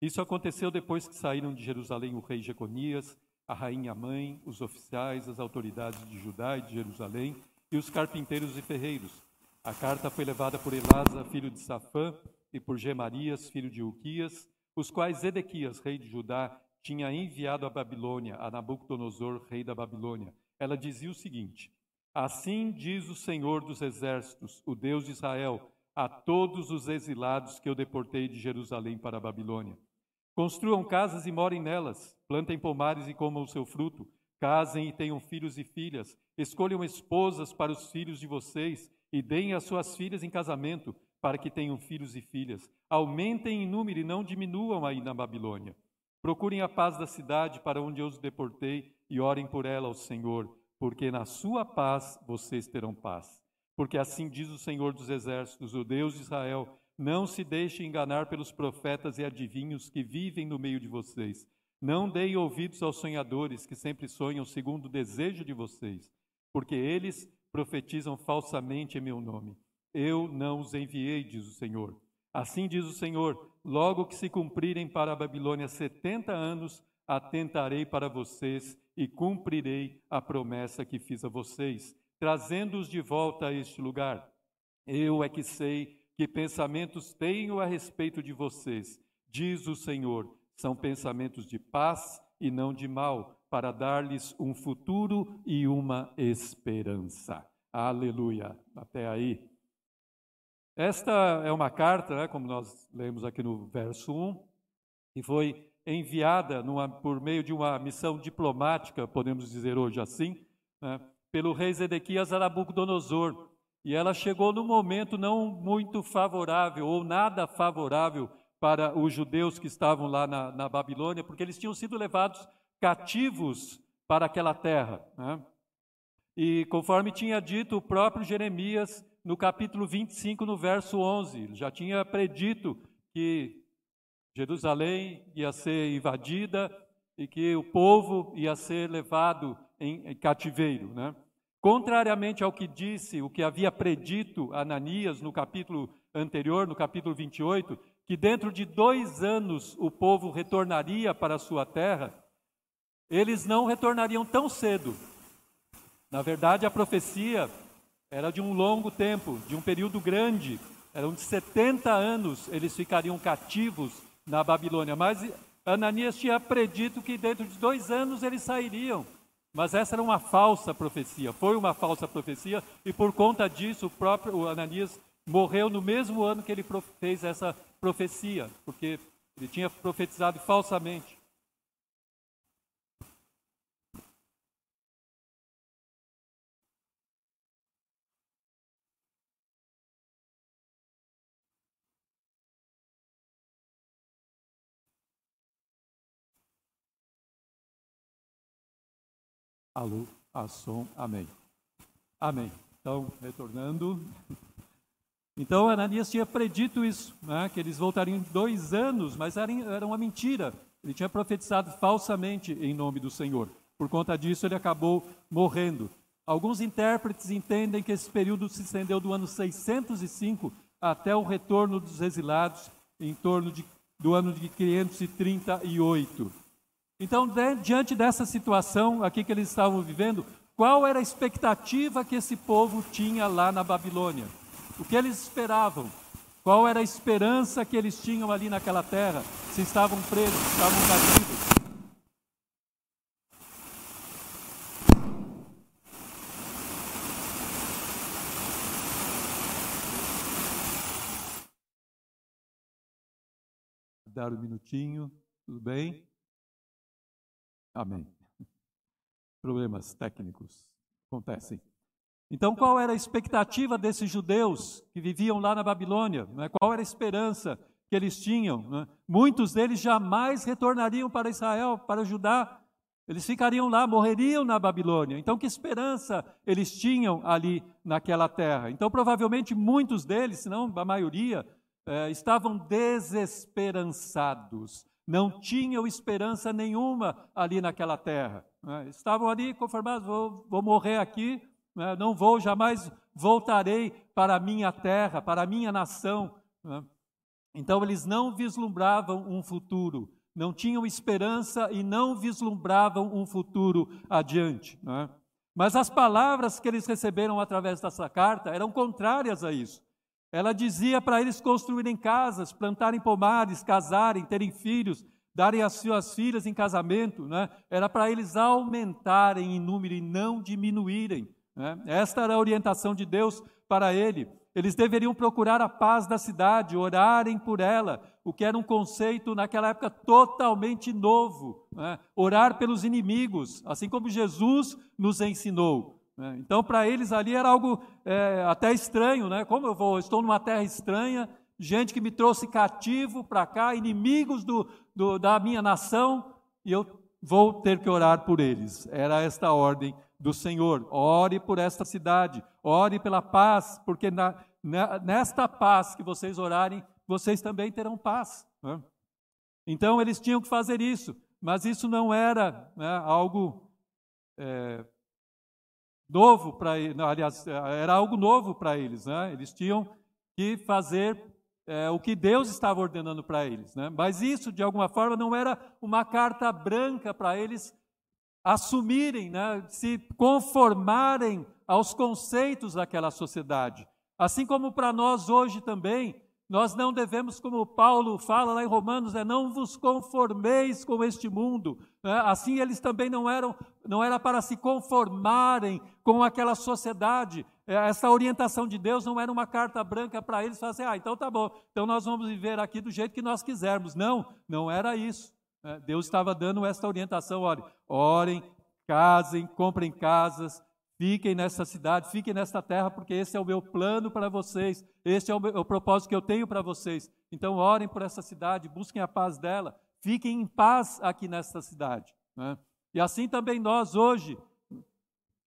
Isso aconteceu depois que saíram de Jerusalém o rei Jeconias, a rainha mãe, os oficiais, as autoridades de Judá e de Jerusalém e os carpinteiros e ferreiros. A carta foi levada por Elasa, filho de Safã, e por Gemarias, filho de Uquias, os quais Edequias, rei de Judá, tinha enviado à Babilônia, a Nabucodonosor, rei da Babilônia. Ela dizia o seguinte: Assim diz o Senhor dos exércitos, o Deus de Israel, a todos os exilados que eu deportei de Jerusalém para a Babilônia. Construam casas e morem nelas, plantem pomares e comam o seu fruto, casem e tenham filhos e filhas, escolham esposas para os filhos de vocês e deem as suas filhas em casamento, para que tenham filhos e filhas. Aumentem em número e não diminuam aí na Babilônia. Procurem a paz da cidade para onde eu os deportei e orem por ela ao Senhor, porque na sua paz vocês terão paz. Porque assim diz o Senhor dos Exércitos, o Deus de Israel: não se deixe enganar pelos profetas e adivinhos que vivem no meio de vocês. Não deem ouvidos aos sonhadores que sempre sonham segundo o desejo de vocês, porque eles profetizam falsamente em meu nome. Eu não os enviei, diz o Senhor. Assim diz o Senhor: logo que se cumprirem para a Babilônia setenta anos, atentarei para vocês e cumprirei a promessa que fiz a vocês trazendo-os de volta a este lugar. Eu é que sei que pensamentos tenho a respeito de vocês, diz o Senhor, são pensamentos de paz e não de mal, para dar-lhes um futuro e uma esperança. Aleluia. Até aí. Esta é uma carta, né, como nós lemos aqui no verso 1, que foi enviada numa, por meio de uma missão diplomática, podemos dizer hoje assim, né, pelo rei Zedequias a Nabucodonosor. E ela chegou num momento não muito favorável, ou nada favorável para os judeus que estavam lá na, na Babilônia, porque eles tinham sido levados cativos para aquela terra. Né? E conforme tinha dito o próprio Jeremias, no capítulo 25, no verso 11, já tinha predito que Jerusalém ia ser invadida e que o povo ia ser levado em, em cativeiro. Né? Contrariamente ao que disse, o que havia predito Ananias no capítulo anterior, no capítulo 28, que dentro de dois anos o povo retornaria para a sua terra, eles não retornariam tão cedo. Na verdade, a profecia era de um longo tempo, de um período grande, eram de 70 anos eles ficariam cativos na Babilônia. Mas Ananias tinha predito que dentro de dois anos eles sairiam. Mas essa era uma falsa profecia, foi uma falsa profecia, e por conta disso o próprio Ananias morreu no mesmo ano que ele fez essa profecia, porque ele tinha profetizado falsamente. Alô, a som, amém. Amém. Então, retornando. Então, Ananias tinha predito isso, né, que eles voltariam dois anos, mas era, era uma mentira. Ele tinha profetizado falsamente em nome do Senhor. Por conta disso, ele acabou morrendo. Alguns intérpretes entendem que esse período se estendeu do ano 605 até o retorno dos exilados, em torno de do ano de 538. Então, de, diante dessa situação aqui que eles estavam vivendo, qual era a expectativa que esse povo tinha lá na Babilônia? O que eles esperavam? Qual era a esperança que eles tinham ali naquela terra? Se estavam presos, se estavam cativos? Dar um minutinho, tudo bem? Amém. Problemas técnicos acontecem. Então, qual era a expectativa desses judeus que viviam lá na Babilônia? Né? Qual era a esperança que eles tinham? Né? Muitos deles jamais retornariam para Israel, para Judá. Eles ficariam lá, morreriam na Babilônia. Então, que esperança eles tinham ali naquela terra? Então, provavelmente muitos deles, se não a maioria, é, estavam desesperançados, não tinham esperança nenhuma ali naquela terra. Né? Estavam ali conformados, vou, vou morrer aqui, né? não vou, jamais voltarei para a minha terra, para a minha nação. Né? Então eles não vislumbravam um futuro, não tinham esperança e não vislumbravam um futuro adiante. Mas as palavras que eles receberam através dessa carta eram contrárias a isso. Ela dizia para eles construírem casas, plantarem pomares, casarem, terem filhos, darem as suas filhas em casamento. Né? Era para eles aumentarem em número e não diminuírem. Né? Esta era a orientação de Deus para ele. Eles deveriam procurar a paz da cidade, orarem por ela, o que era um conceito naquela época totalmente novo. Né? Orar pelos inimigos, assim como Jesus nos ensinou. Né? Então, para eles ali era algo é, até estranho, né? Como eu vou? Estou numa terra estranha, gente que me trouxe cativo para cá, inimigos do, do, da minha nação, e eu vou ter que orar por eles. Era esta ordem do Senhor. Ore por esta cidade, ore pela paz, porque na, na, nesta paz que vocês orarem, vocês também terão paz. Né? Então eles tinham que fazer isso, mas isso não era né, algo é, novo para aliás, era algo novo para eles, né? Eles tinham que fazer é, o que Deus estava ordenando para eles, né? Mas isso, de alguma forma, não era uma carta branca para eles assumirem, né? Se conformarem aos conceitos daquela sociedade. Assim como para nós hoje também, nós não devemos, como Paulo fala lá em Romanos, é não vos conformeis com este mundo. Né? Assim eles também não eram, não era para se conformarem com aquela sociedade. É, essa orientação de Deus não era uma carta branca para eles fazer, ah, então tá bom, então nós vamos viver aqui do jeito que nós quisermos. Não, não era isso. Né? Deus estava dando essa orientação, olhem, orem, casem, comprem casas, Fiquem nessa cidade, fiquem nesta terra, porque esse é o meu plano para vocês, esse é o, meu, o propósito que eu tenho para vocês. Então, orem por essa cidade, busquem a paz dela, fiquem em paz aqui nesta cidade. Né? E assim também nós hoje,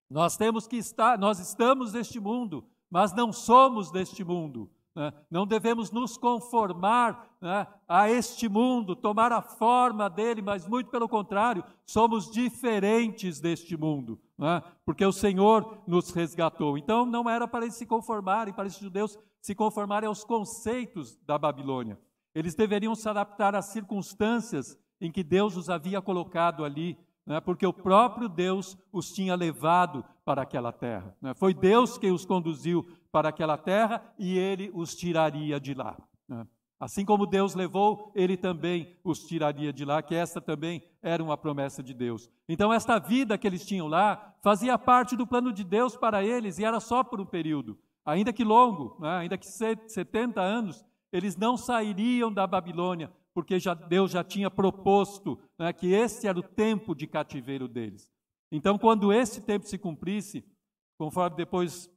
nós temos que estar, nós estamos neste mundo, mas não somos deste mundo. Né? Não devemos nos conformar né, a este mundo, tomar a forma dele, mas muito pelo contrário, somos diferentes deste mundo, né? porque o Senhor nos resgatou. Então não era para eles se conformarem, para esses judeus se conformarem aos conceitos da Babilônia. Eles deveriam se adaptar às circunstâncias em que Deus os havia colocado ali, né? porque o próprio Deus os tinha levado para aquela terra. Né? Foi Deus quem os conduziu para aquela terra e ele os tiraria de lá. Né? Assim como Deus levou, ele também os tiraria de lá, que esta também era uma promessa de Deus. Então, esta vida que eles tinham lá fazia parte do plano de Deus para eles e era só por um período, ainda que longo, né? ainda que 70 anos, eles não sairiam da Babilônia, porque já, Deus já tinha proposto né, que esse era o tempo de cativeiro deles. Então, quando esse tempo se cumprisse, conforme depois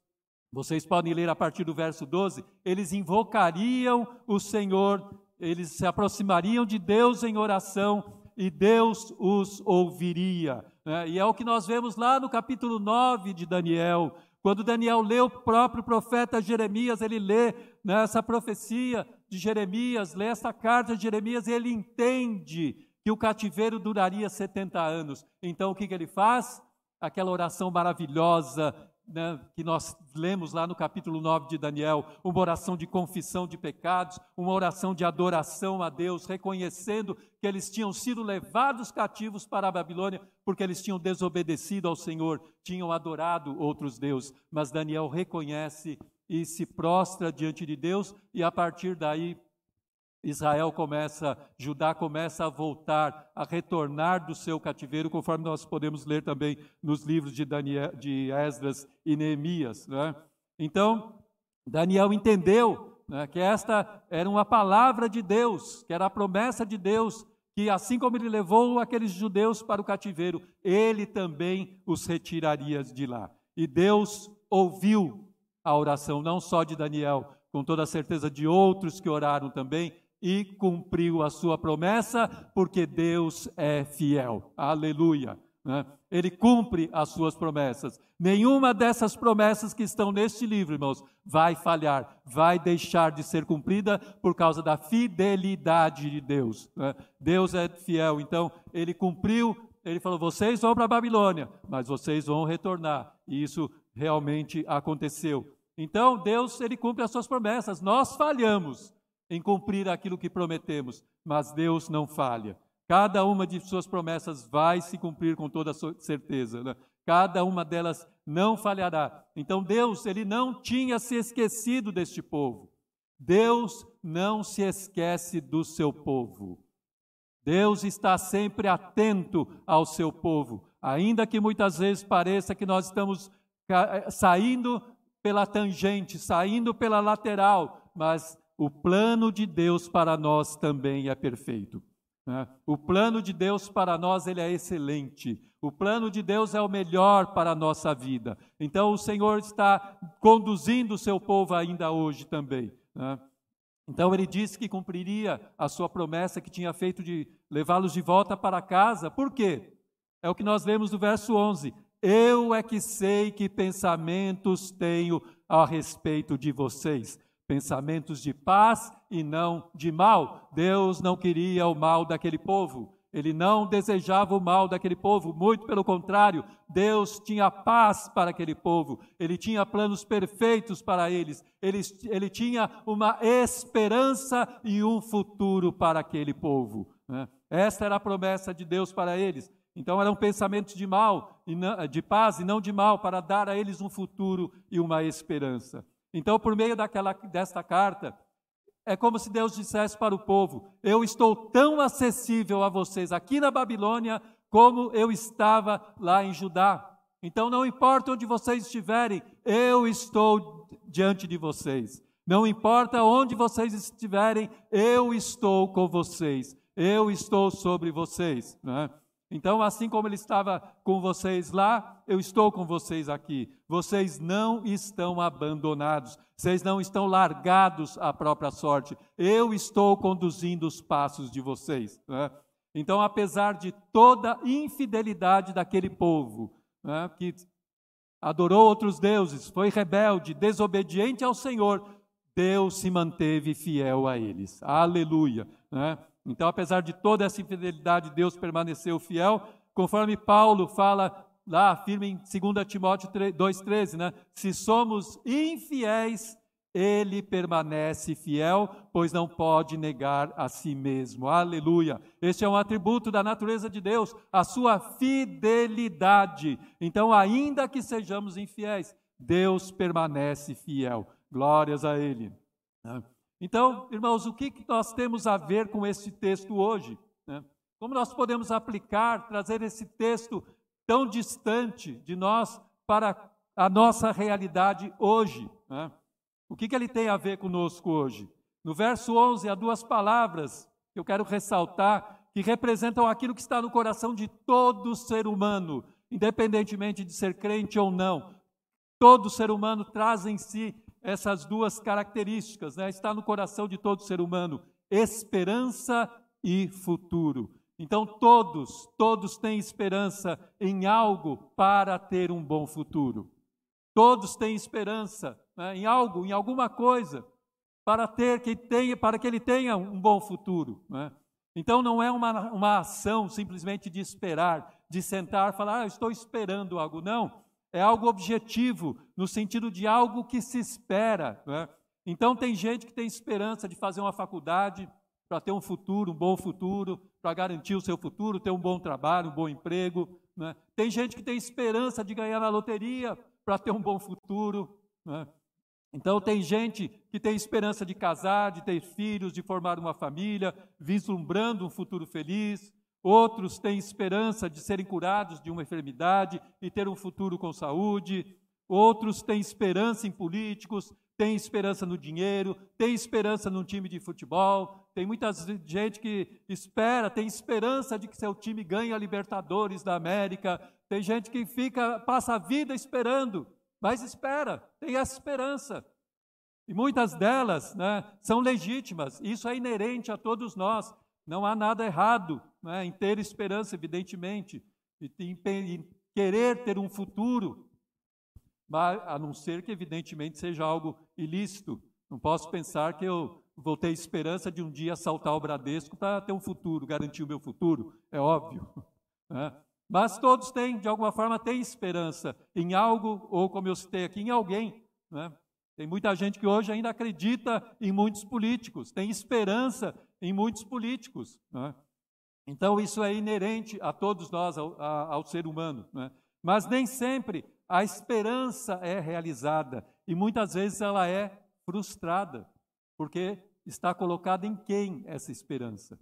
vocês podem ler a partir do verso 12, eles invocariam o Senhor, eles se aproximariam de Deus em oração e Deus os ouviria. Né? E é o que nós vemos lá no capítulo 9 de Daniel. Quando Daniel lê o próprio profeta Jeremias, ele lê né, essa profecia de Jeremias, lê essa carta de Jeremias e ele entende que o cativeiro duraria 70 anos. Então o que, que ele faz? Aquela oração maravilhosa né, que nós lemos lá no capítulo 9 de Daniel, uma oração de confissão de pecados, uma oração de adoração a Deus, reconhecendo que eles tinham sido levados cativos para a Babilônia porque eles tinham desobedecido ao Senhor, tinham adorado outros deuses. Mas Daniel reconhece e se prostra diante de Deus, e a partir daí Israel começa, Judá começa a voltar, a retornar do seu cativeiro, conforme nós podemos ler também nos livros de, Daniel, de Esdras e Neemias. Né? Então, Daniel entendeu né, que esta era uma palavra de Deus, que era a promessa de Deus, que assim como ele levou aqueles judeus para o cativeiro, ele também os retiraria de lá. E Deus ouviu a oração, não só de Daniel, com toda a certeza de outros que oraram também, e cumpriu a sua promessa, porque Deus é fiel. Aleluia. Né? Ele cumpre as suas promessas. Nenhuma dessas promessas que estão neste livro, irmãos, vai falhar, vai deixar de ser cumprida por causa da fidelidade de Deus. Né? Deus é fiel, então ele cumpriu. Ele falou: vocês vão para a Babilônia, mas vocês vão retornar. E isso realmente aconteceu. Então Deus ele cumpre as suas promessas. Nós falhamos, em cumprir aquilo que prometemos, mas Deus não falha. Cada uma de suas promessas vai se cumprir com toda certeza. Né? Cada uma delas não falhará. Então Deus, ele não tinha se esquecido deste povo. Deus não se esquece do seu povo. Deus está sempre atento ao seu povo, ainda que muitas vezes pareça que nós estamos eh, saindo pela tangente, saindo pela lateral, mas o plano de Deus para nós também é perfeito. Né? O plano de Deus para nós ele é excelente. O plano de Deus é o melhor para a nossa vida. Então o Senhor está conduzindo o seu povo ainda hoje também. Né? Então ele disse que cumpriria a sua promessa que tinha feito de levá-los de volta para casa. Por quê? É o que nós lemos no verso 11. Eu é que sei que pensamentos tenho a respeito de vocês pensamentos de paz e não de mal. Deus não queria o mal daquele povo. Ele não desejava o mal daquele povo, muito pelo contrário, Deus tinha paz para aquele povo, ele tinha planos perfeitos para eles, ele, ele tinha uma esperança e um futuro para aquele povo. Né? Esta era a promessa de Deus para eles. Então eram pensamentos de mal, de paz e não de mal, para dar a eles um futuro e uma esperança. Então, por meio daquela, desta carta, é como se Deus dissesse para o povo: Eu estou tão acessível a vocês aqui na Babilônia como eu estava lá em Judá. Então, não importa onde vocês estiverem, eu estou diante de vocês. Não importa onde vocês estiverem, eu estou com vocês. Eu estou sobre vocês. Né? Então, assim como ele estava com vocês lá, eu estou com vocês aqui. Vocês não estão abandonados, vocês não estão largados à própria sorte. Eu estou conduzindo os passos de vocês. Né? Então, apesar de toda infidelidade daquele povo, né, que adorou outros deuses, foi rebelde, desobediente ao Senhor, Deus se manteve fiel a eles. Aleluia. Né? Então, apesar de toda essa infidelidade, Deus permaneceu fiel, conforme Paulo fala lá, afirma em 2 Timóteo 2,13, né? Se somos infiéis, ele permanece fiel, pois não pode negar a si mesmo. Aleluia. Este é um atributo da natureza de Deus, a sua fidelidade. Então, ainda que sejamos infiéis, Deus permanece fiel. Glórias a Ele. Então, irmãos, o que nós temos a ver com esse texto hoje? Né? Como nós podemos aplicar, trazer esse texto tão distante de nós para a nossa realidade hoje? Né? O que, que ele tem a ver conosco hoje? No verso 11, há duas palavras que eu quero ressaltar que representam aquilo que está no coração de todo ser humano, independentemente de ser crente ou não. Todo ser humano traz em si essas duas características, né? está no coração de todo ser humano: esperança e futuro. Então, todos, todos têm esperança em algo para ter um bom futuro. Todos têm esperança né, em algo, em alguma coisa, para ter que tenha, para que ele tenha um bom futuro. Né? Então, não é uma, uma ação simplesmente de esperar, de sentar e falar, ah, estou esperando algo. Não. É algo objetivo, no sentido de algo que se espera. Né? Então, tem gente que tem esperança de fazer uma faculdade para ter um futuro, um bom futuro, para garantir o seu futuro, ter um bom trabalho, um bom emprego. Né? Tem gente que tem esperança de ganhar na loteria para ter um bom futuro. Né? Então, tem gente que tem esperança de casar, de ter filhos, de formar uma família, vislumbrando um futuro feliz. Outros têm esperança de serem curados de uma enfermidade e ter um futuro com saúde. Outros têm esperança em políticos, têm esperança no dinheiro, têm esperança num time de futebol. Tem muita gente que espera, tem esperança de que seu time ganhe a Libertadores da América. Tem gente que fica, passa a vida esperando, mas espera, tem essa esperança. E muitas delas né, são legítimas, isso é inerente a todos nós. Não há nada errado né, em ter esperança, evidentemente, e em querer ter um futuro, a não ser que, evidentemente, seja algo ilícito. Não posso pensar que eu vou ter esperança de um dia assaltar o Bradesco para ter um futuro, garantir o meu futuro, é óbvio. Né? Mas todos têm, de alguma forma, têm esperança em algo, ou como eu citei aqui, em alguém. Né? Tem muita gente que hoje ainda acredita em muitos políticos, tem esperança em muitos políticos. Né? Então, isso é inerente a todos nós, ao, ao ser humano. Né? Mas nem sempre a esperança é realizada e muitas vezes ela é frustrada, porque está colocada em quem essa esperança?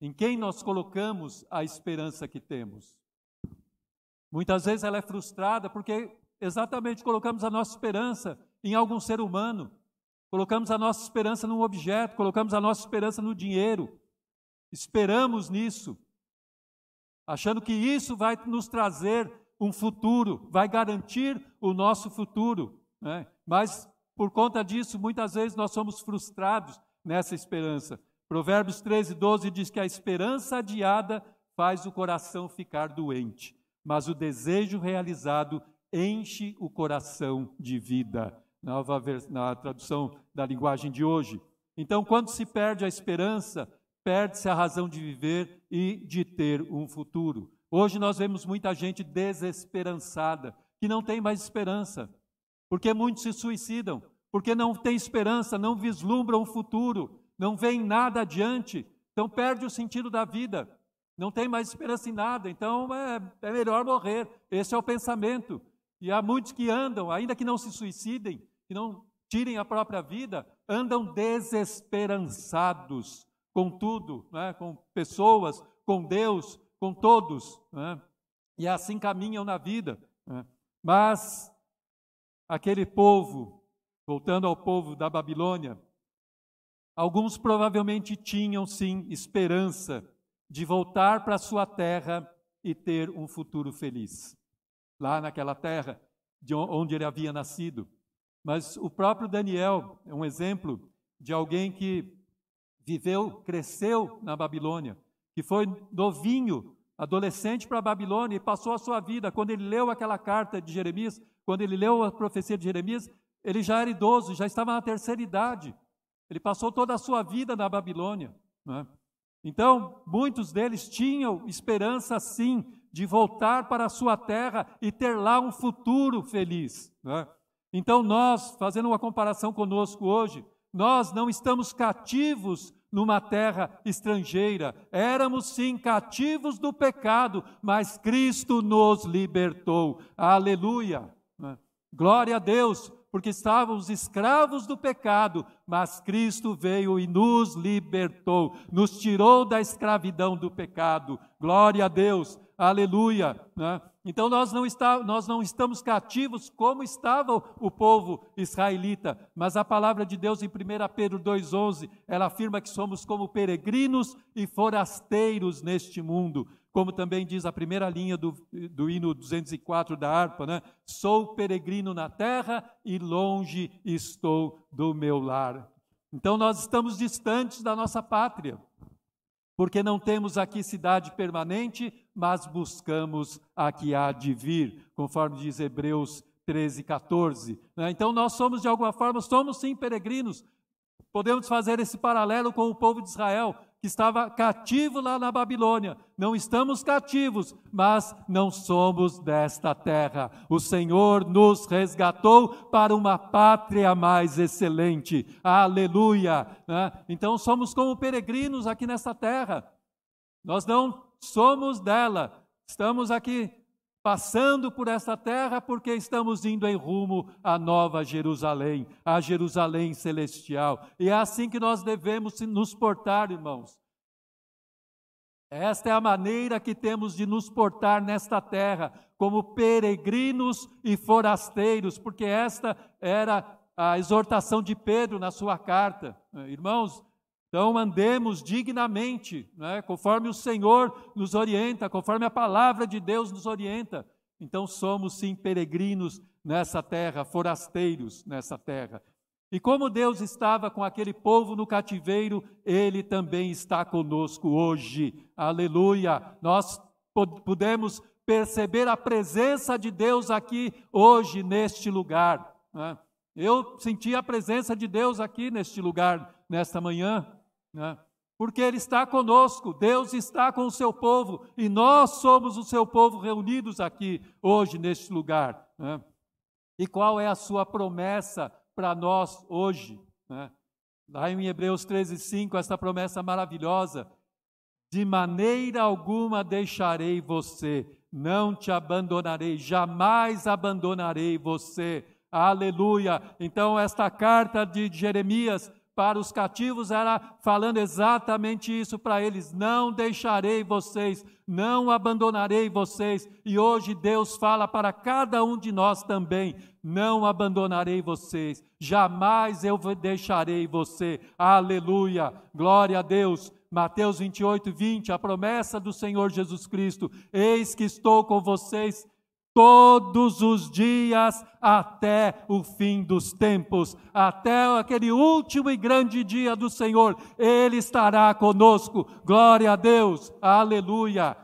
Em quem nós colocamos a esperança que temos? Muitas vezes ela é frustrada porque exatamente colocamos a nossa esperança em algum ser humano, Colocamos a nossa esperança num objeto, colocamos a nossa esperança no dinheiro. Esperamos nisso, achando que isso vai nos trazer um futuro, vai garantir o nosso futuro. Né? Mas, por conta disso, muitas vezes nós somos frustrados nessa esperança. Provérbios 13, 12 diz que a esperança adiada faz o coração ficar doente, mas o desejo realizado enche o coração de vida nova na tradução da linguagem de hoje. Então, quando se perde a esperança, perde-se a razão de viver e de ter um futuro. Hoje nós vemos muita gente desesperançada, que não tem mais esperança, porque muitos se suicidam, porque não tem esperança, não vislumbram um futuro, não veem nada adiante, então perde o sentido da vida, não tem mais esperança em nada, então é, é melhor morrer. Esse é o pensamento. E há muitos que andam, ainda que não se suicidem, que não tirem a própria vida, andam desesperançados com tudo, né? com pessoas, com Deus, com todos, né? e assim caminham na vida. Né? Mas aquele povo, voltando ao povo da Babilônia, alguns provavelmente tinham sim esperança de voltar para sua terra e ter um futuro feliz. Lá naquela terra de onde ele havia nascido. Mas o próprio Daniel é um exemplo de alguém que viveu, cresceu na Babilônia, que foi novinho, adolescente para a Babilônia e passou a sua vida. Quando ele leu aquela carta de Jeremias, quando ele leu a profecia de Jeremias, ele já era idoso, já estava na terceira idade. Ele passou toda a sua vida na Babilônia. É? Então, muitos deles tinham esperança, sim, de voltar para a sua terra e ter lá um futuro feliz. É? Então, nós, fazendo uma comparação conosco hoje, nós não estamos cativos numa terra estrangeira. Éramos sim cativos do pecado, mas Cristo nos libertou. Aleluia! Glória a Deus, porque estávamos escravos do pecado, mas Cristo veio e nos libertou, nos tirou da escravidão do pecado. Glória a Deus, aleluia. Né? Então nós não, está, nós não estamos cativos como estava o povo israelita, mas a palavra de Deus em 1 Pedro 2,11, ela afirma que somos como peregrinos e forasteiros neste mundo como também diz a primeira linha do, do hino 204 da harpa, né? Sou peregrino na terra e longe estou do meu lar. Então nós estamos distantes da nossa pátria, porque não temos aqui cidade permanente, mas buscamos a que há de vir, conforme diz Hebreus 13, 14. Né? Então nós somos, de alguma forma, somos sim peregrinos, Podemos fazer esse paralelo com o povo de Israel. Que estava cativo lá na Babilônia. Não estamos cativos, mas não somos desta terra. O Senhor nos resgatou para uma pátria mais excelente. Aleluia! Né? Então somos como peregrinos aqui nesta terra. Nós não somos dela. Estamos aqui passando por esta terra porque estamos indo em rumo à nova Jerusalém, à Jerusalém celestial. E é assim que nós devemos nos portar, irmãos. Esta é a maneira que temos de nos portar nesta terra, como peregrinos e forasteiros, porque esta era a exortação de Pedro na sua carta. Irmãos, então andemos dignamente, né, conforme o Senhor nos orienta, conforme a palavra de Deus nos orienta. Então somos sim peregrinos nessa terra, forasteiros nessa terra. E como Deus estava com aquele povo no cativeiro, Ele também está conosco hoje. Aleluia! Nós podemos perceber a presença de Deus aqui hoje, neste lugar. Né? Eu senti a presença de Deus aqui neste lugar, nesta manhã né? porque Ele está conosco, Deus está com o seu povo e nós somos o seu povo reunidos aqui hoje neste lugar. Né? E qual é a sua promessa para nós hoje? Né? Lá em Hebreus 13, 5, essa promessa maravilhosa: de maneira alguma deixarei você, não te abandonarei, jamais abandonarei você. Aleluia! Então, esta carta de Jeremias para os cativos era falando exatamente isso para eles: não deixarei vocês, não abandonarei vocês. E hoje Deus fala para cada um de nós também: não abandonarei vocês, jamais eu deixarei você. Aleluia, glória a Deus. Mateus 28, 20, a promessa do Senhor Jesus Cristo: Eis que estou com vocês todos os dias até o fim dos tempos, até aquele último e grande dia do Senhor, Ele estará conosco. Glória a Deus, aleluia.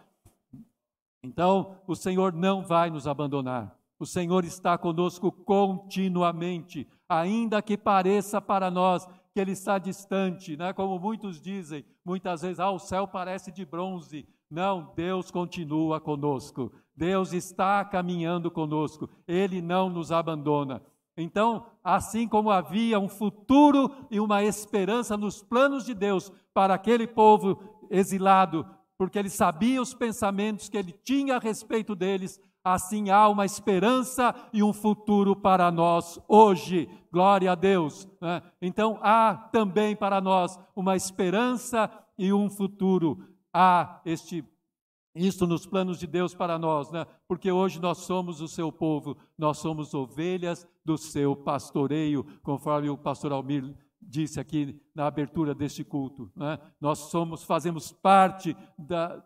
Então, o Senhor não vai nos abandonar. O Senhor está conosco continuamente, ainda que pareça para nós que Ele está distante, né? como muitos dizem, muitas vezes, ah, o céu parece de bronze. Não, Deus continua conosco. Deus está caminhando conosco, Ele não nos abandona. Então, assim como havia um futuro e uma esperança nos planos de Deus para aquele povo exilado, porque ele sabia os pensamentos que ele tinha a respeito deles, assim há uma esperança e um futuro para nós hoje. Glória a Deus. Né? Então, há também para nós uma esperança e um futuro. Há este isso nos planos de Deus para nós, né? porque hoje nós somos o seu povo, nós somos ovelhas do seu pastoreio, conforme o pastor Almir disse aqui na abertura deste culto. Né? Nós somos, fazemos parte da,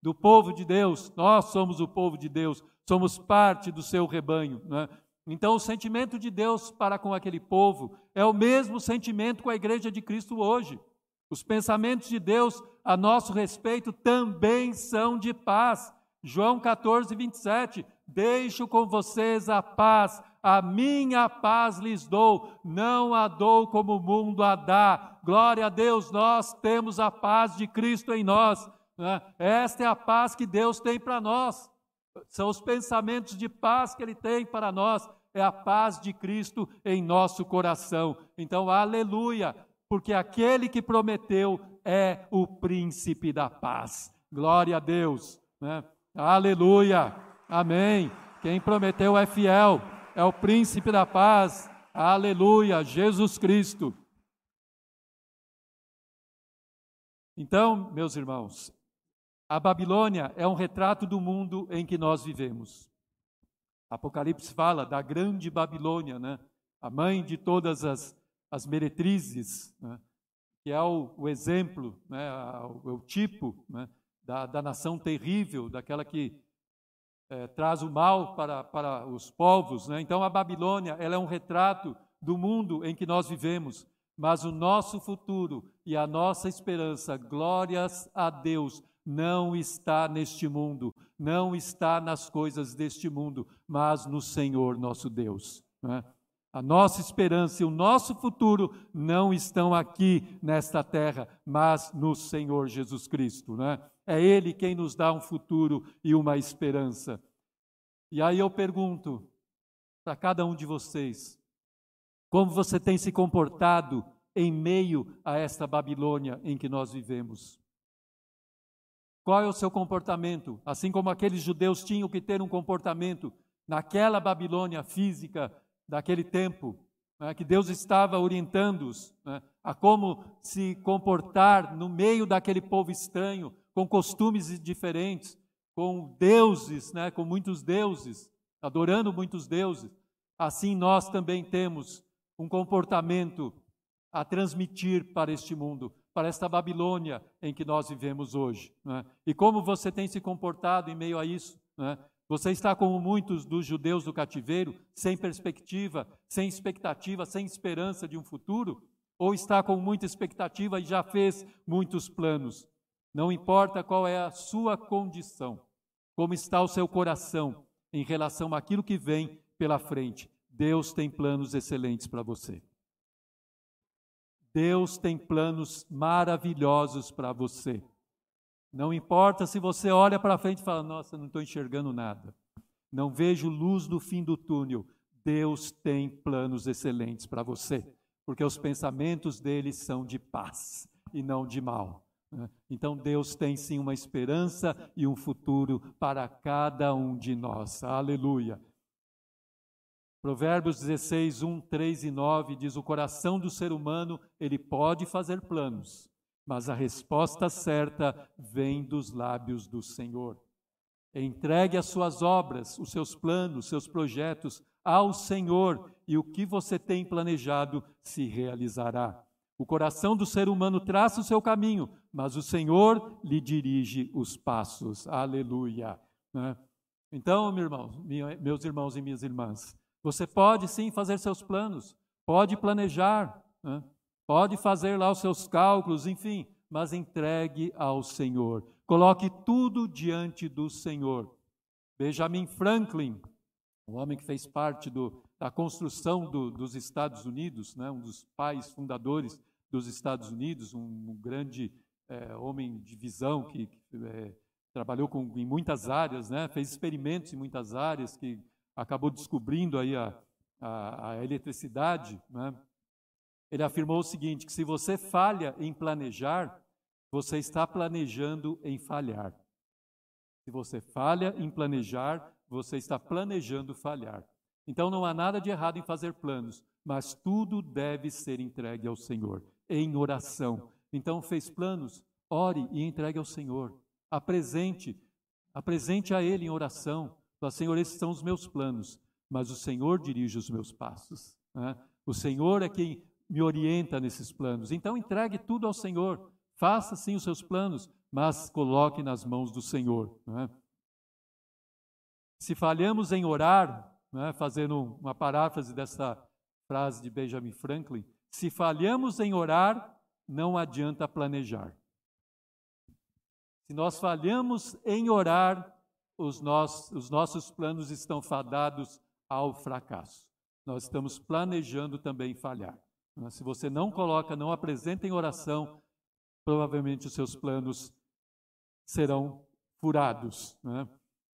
do povo de Deus, nós somos o povo de Deus, somos parte do seu rebanho. Né? Então, o sentimento de Deus para com aquele povo é o mesmo sentimento com a igreja de Cristo hoje. Os pensamentos de Deus a nosso respeito também são de paz. João 14, 27. Deixo com vocês a paz, a minha paz lhes dou, não a dou como o mundo a dá. Glória a Deus, nós temos a paz de Cristo em nós. Né? Esta é a paz que Deus tem para nós. São os pensamentos de paz que Ele tem para nós. É a paz de Cristo em nosso coração. Então, aleluia porque aquele que prometeu é o príncipe da paz. Glória a Deus. Né? Aleluia. Amém. Quem prometeu é fiel, é o príncipe da paz. Aleluia. Jesus Cristo. Então, meus irmãos, a Babilônia é um retrato do mundo em que nós vivemos. Apocalipse fala da grande Babilônia, né? a mãe de todas as as meretrizes, né, que é o, o exemplo, né, o, o, tipo né, da, da, nação terrível, daquela que é, traz o mal para, para os povos. Né? Então, a Babilônia ela é um retrato do mundo em que nós vivemos, mas o nosso futuro e a nossa esperança, glórias a Deus, não está neste mundo, não está nas coisas deste mundo, mas no Senhor nosso Deus. Né? A nossa esperança e o nosso futuro não estão aqui nesta terra, mas no Senhor Jesus Cristo. Né? É Ele quem nos dá um futuro e uma esperança. E aí eu pergunto para cada um de vocês: como você tem se comportado em meio a esta Babilônia em que nós vivemos? Qual é o seu comportamento? Assim como aqueles judeus tinham que ter um comportamento naquela Babilônia física daquele tempo, né, que Deus estava orientando-os né, a como se comportar no meio daquele povo estranho, com costumes diferentes, com deuses, né, com muitos deuses, adorando muitos deuses. Assim nós também temos um comportamento a transmitir para este mundo, para esta Babilônia em que nós vivemos hoje. Né? E como você tem se comportado em meio a isso? Né? Você está como muitos dos judeus do cativeiro, sem perspectiva, sem expectativa, sem esperança de um futuro? Ou está com muita expectativa e já fez muitos planos? Não importa qual é a sua condição, como está o seu coração em relação àquilo que vem pela frente. Deus tem planos excelentes para você. Deus tem planos maravilhosos para você. Não importa se você olha para frente e fala: Nossa, não estou enxergando nada. Não vejo luz no fim do túnel. Deus tem planos excelentes para você, porque os pensamentos dele são de paz e não de mal. Né? Então Deus tem sim uma esperança e um futuro para cada um de nós. Aleluia. Provérbios 16, 1, 3 e 9 diz: O coração do ser humano ele pode fazer planos, mas a resposta certa vem dos lábios do Senhor. Entregue as suas obras, os seus planos, os seus projetos ao Senhor, e o que você tem planejado se realizará. O coração do ser humano traça o seu caminho, mas o Senhor lhe dirige os passos. Aleluia. Né? Então, meu irmão, meus irmãos e minhas irmãs, você pode sim fazer seus planos, pode planejar, né? Pode fazer lá os seus cálculos, enfim, mas entregue ao Senhor. Coloque tudo diante do Senhor. Benjamin Franklin, o homem que fez parte do, da construção do, dos Estados Unidos, né, um dos pais fundadores dos Estados Unidos, um, um grande é, homem de visão que, que é, trabalhou com, em muitas áreas, né, fez experimentos em muitas áreas, que acabou descobrindo aí a, a, a eletricidade, né, ele afirmou o seguinte: que se você falha em planejar, você está planejando em falhar. Se você falha em planejar, você está planejando falhar. Então não há nada de errado em fazer planos, mas tudo deve ser entregue ao Senhor, em oração. Então fez planos, ore e entregue ao Senhor. Apresente, apresente a Ele em oração. Fala, Senhor, esses são os meus planos, mas o Senhor dirige os meus passos. Né? O Senhor é quem me orienta nesses planos. Então entregue tudo ao Senhor. Faça sim os seus planos, mas coloque nas mãos do Senhor. É? Se falhamos em orar, é? fazendo uma paráfrase dessa frase de Benjamin Franklin, se falhamos em orar, não adianta planejar. Se nós falhamos em orar, os, nossos, os nossos planos estão fadados ao fracasso. Nós estamos planejando também falhar. Se você não coloca, não apresenta em oração, provavelmente os seus planos serão furados. Né?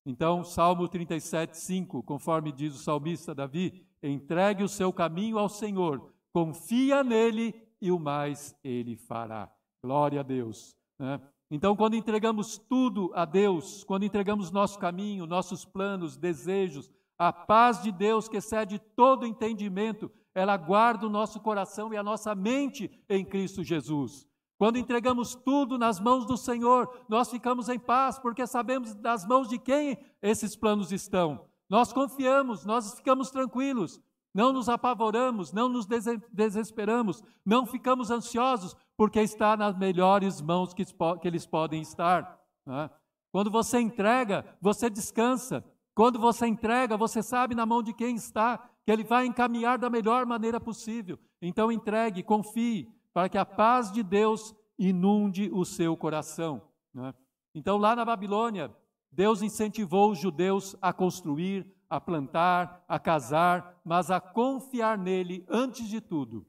Então, Salmo 37, 5, conforme diz o salmista Davi, entregue o seu caminho ao Senhor, confia nele e o mais ele fará. Glória a Deus. Né? Então, quando entregamos tudo a Deus, quando entregamos nosso caminho, nossos planos, desejos, a paz de Deus que excede todo entendimento, ela guarda o nosso coração e a nossa mente em Cristo Jesus. Quando entregamos tudo nas mãos do Senhor, nós ficamos em paz, porque sabemos das mãos de quem esses planos estão. Nós confiamos, nós ficamos tranquilos, não nos apavoramos, não nos desesperamos, não ficamos ansiosos, porque está nas melhores mãos que, eles podem estar. Né? Quando você entrega, você descansa. Quando você entrega, você sabe na mão de quem está que Ele vai encaminhar da melhor maneira possível. Então entregue, confie, para que a paz de Deus inunde o seu coração. Né? Então, lá na Babilônia, Deus incentivou os judeus a construir, a plantar, a casar, mas a confiar nele antes de tudo.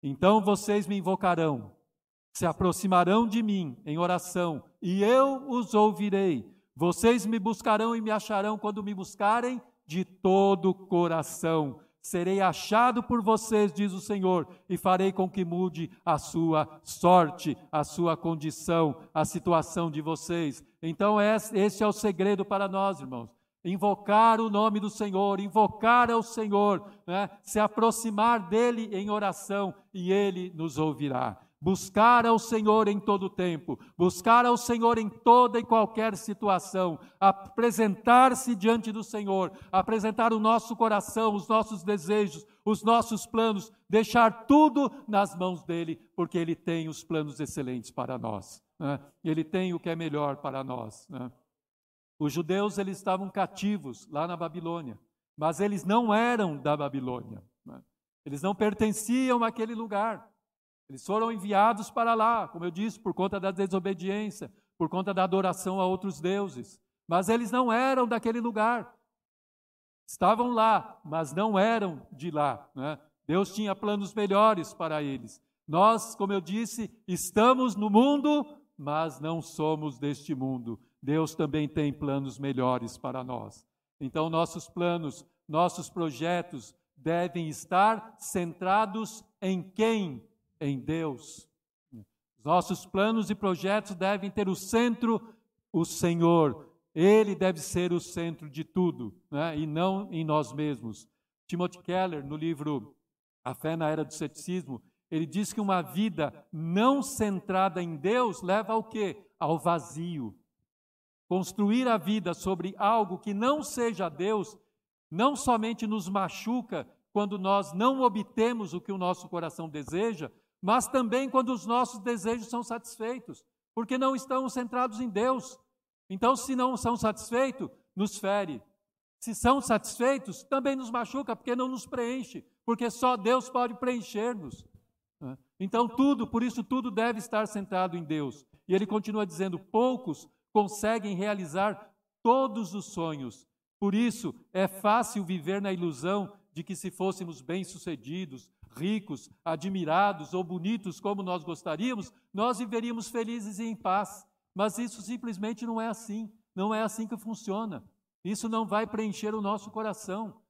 Então vocês me invocarão, se aproximarão de mim em oração, e eu os ouvirei. Vocês me buscarão e me acharão quando me buscarem de todo o coração. Serei achado por vocês, diz o Senhor, e farei com que mude a sua sorte, a sua condição, a situação de vocês. Então, esse é o segredo para nós, irmãos. Invocar o nome do Senhor, invocar ao Senhor, né? se aproximar dele em oração e ele nos ouvirá buscar ao Senhor em todo tempo, buscar ao Senhor em toda e qualquer situação, apresentar-se diante do Senhor, apresentar o nosso coração, os nossos desejos, os nossos planos, deixar tudo nas mãos dele, porque ele tem os planos excelentes para nós. Né? Ele tem o que é melhor para nós. Né? Os judeus eles estavam cativos lá na Babilônia, mas eles não eram da Babilônia. Né? Eles não pertenciam àquele lugar. Eles foram enviados para lá, como eu disse, por conta da desobediência, por conta da adoração a outros deuses. Mas eles não eram daquele lugar. Estavam lá, mas não eram de lá. Né? Deus tinha planos melhores para eles. Nós, como eu disse, estamos no mundo, mas não somos deste mundo. Deus também tem planos melhores para nós. Então, nossos planos, nossos projetos devem estar centrados em quem em Deus. Os nossos planos e projetos devem ter o centro o Senhor. Ele deve ser o centro de tudo, né? e não em nós mesmos. Timothy Keller, no livro A Fé na Era do Ceticismo, ele diz que uma vida não centrada em Deus leva ao quê? Ao vazio. Construir a vida sobre algo que não seja Deus não somente nos machuca quando nós não obtemos o que o nosso coração deseja, mas também quando os nossos desejos são satisfeitos, porque não estamos centrados em Deus. Então, se não são satisfeitos, nos fere. Se são satisfeitos, também nos machuca, porque não nos preenche, porque só Deus pode preencher-nos. Né? Então, tudo, por isso, tudo deve estar centrado em Deus. E ele continua dizendo: poucos conseguem realizar todos os sonhos. Por isso, é fácil viver na ilusão de que, se fôssemos bem-sucedidos, ricos, admirados ou bonitos como nós gostaríamos, nós viveríamos felizes e em paz. Mas isso simplesmente não é assim. Não é assim que funciona. Isso não vai preencher o nosso coração.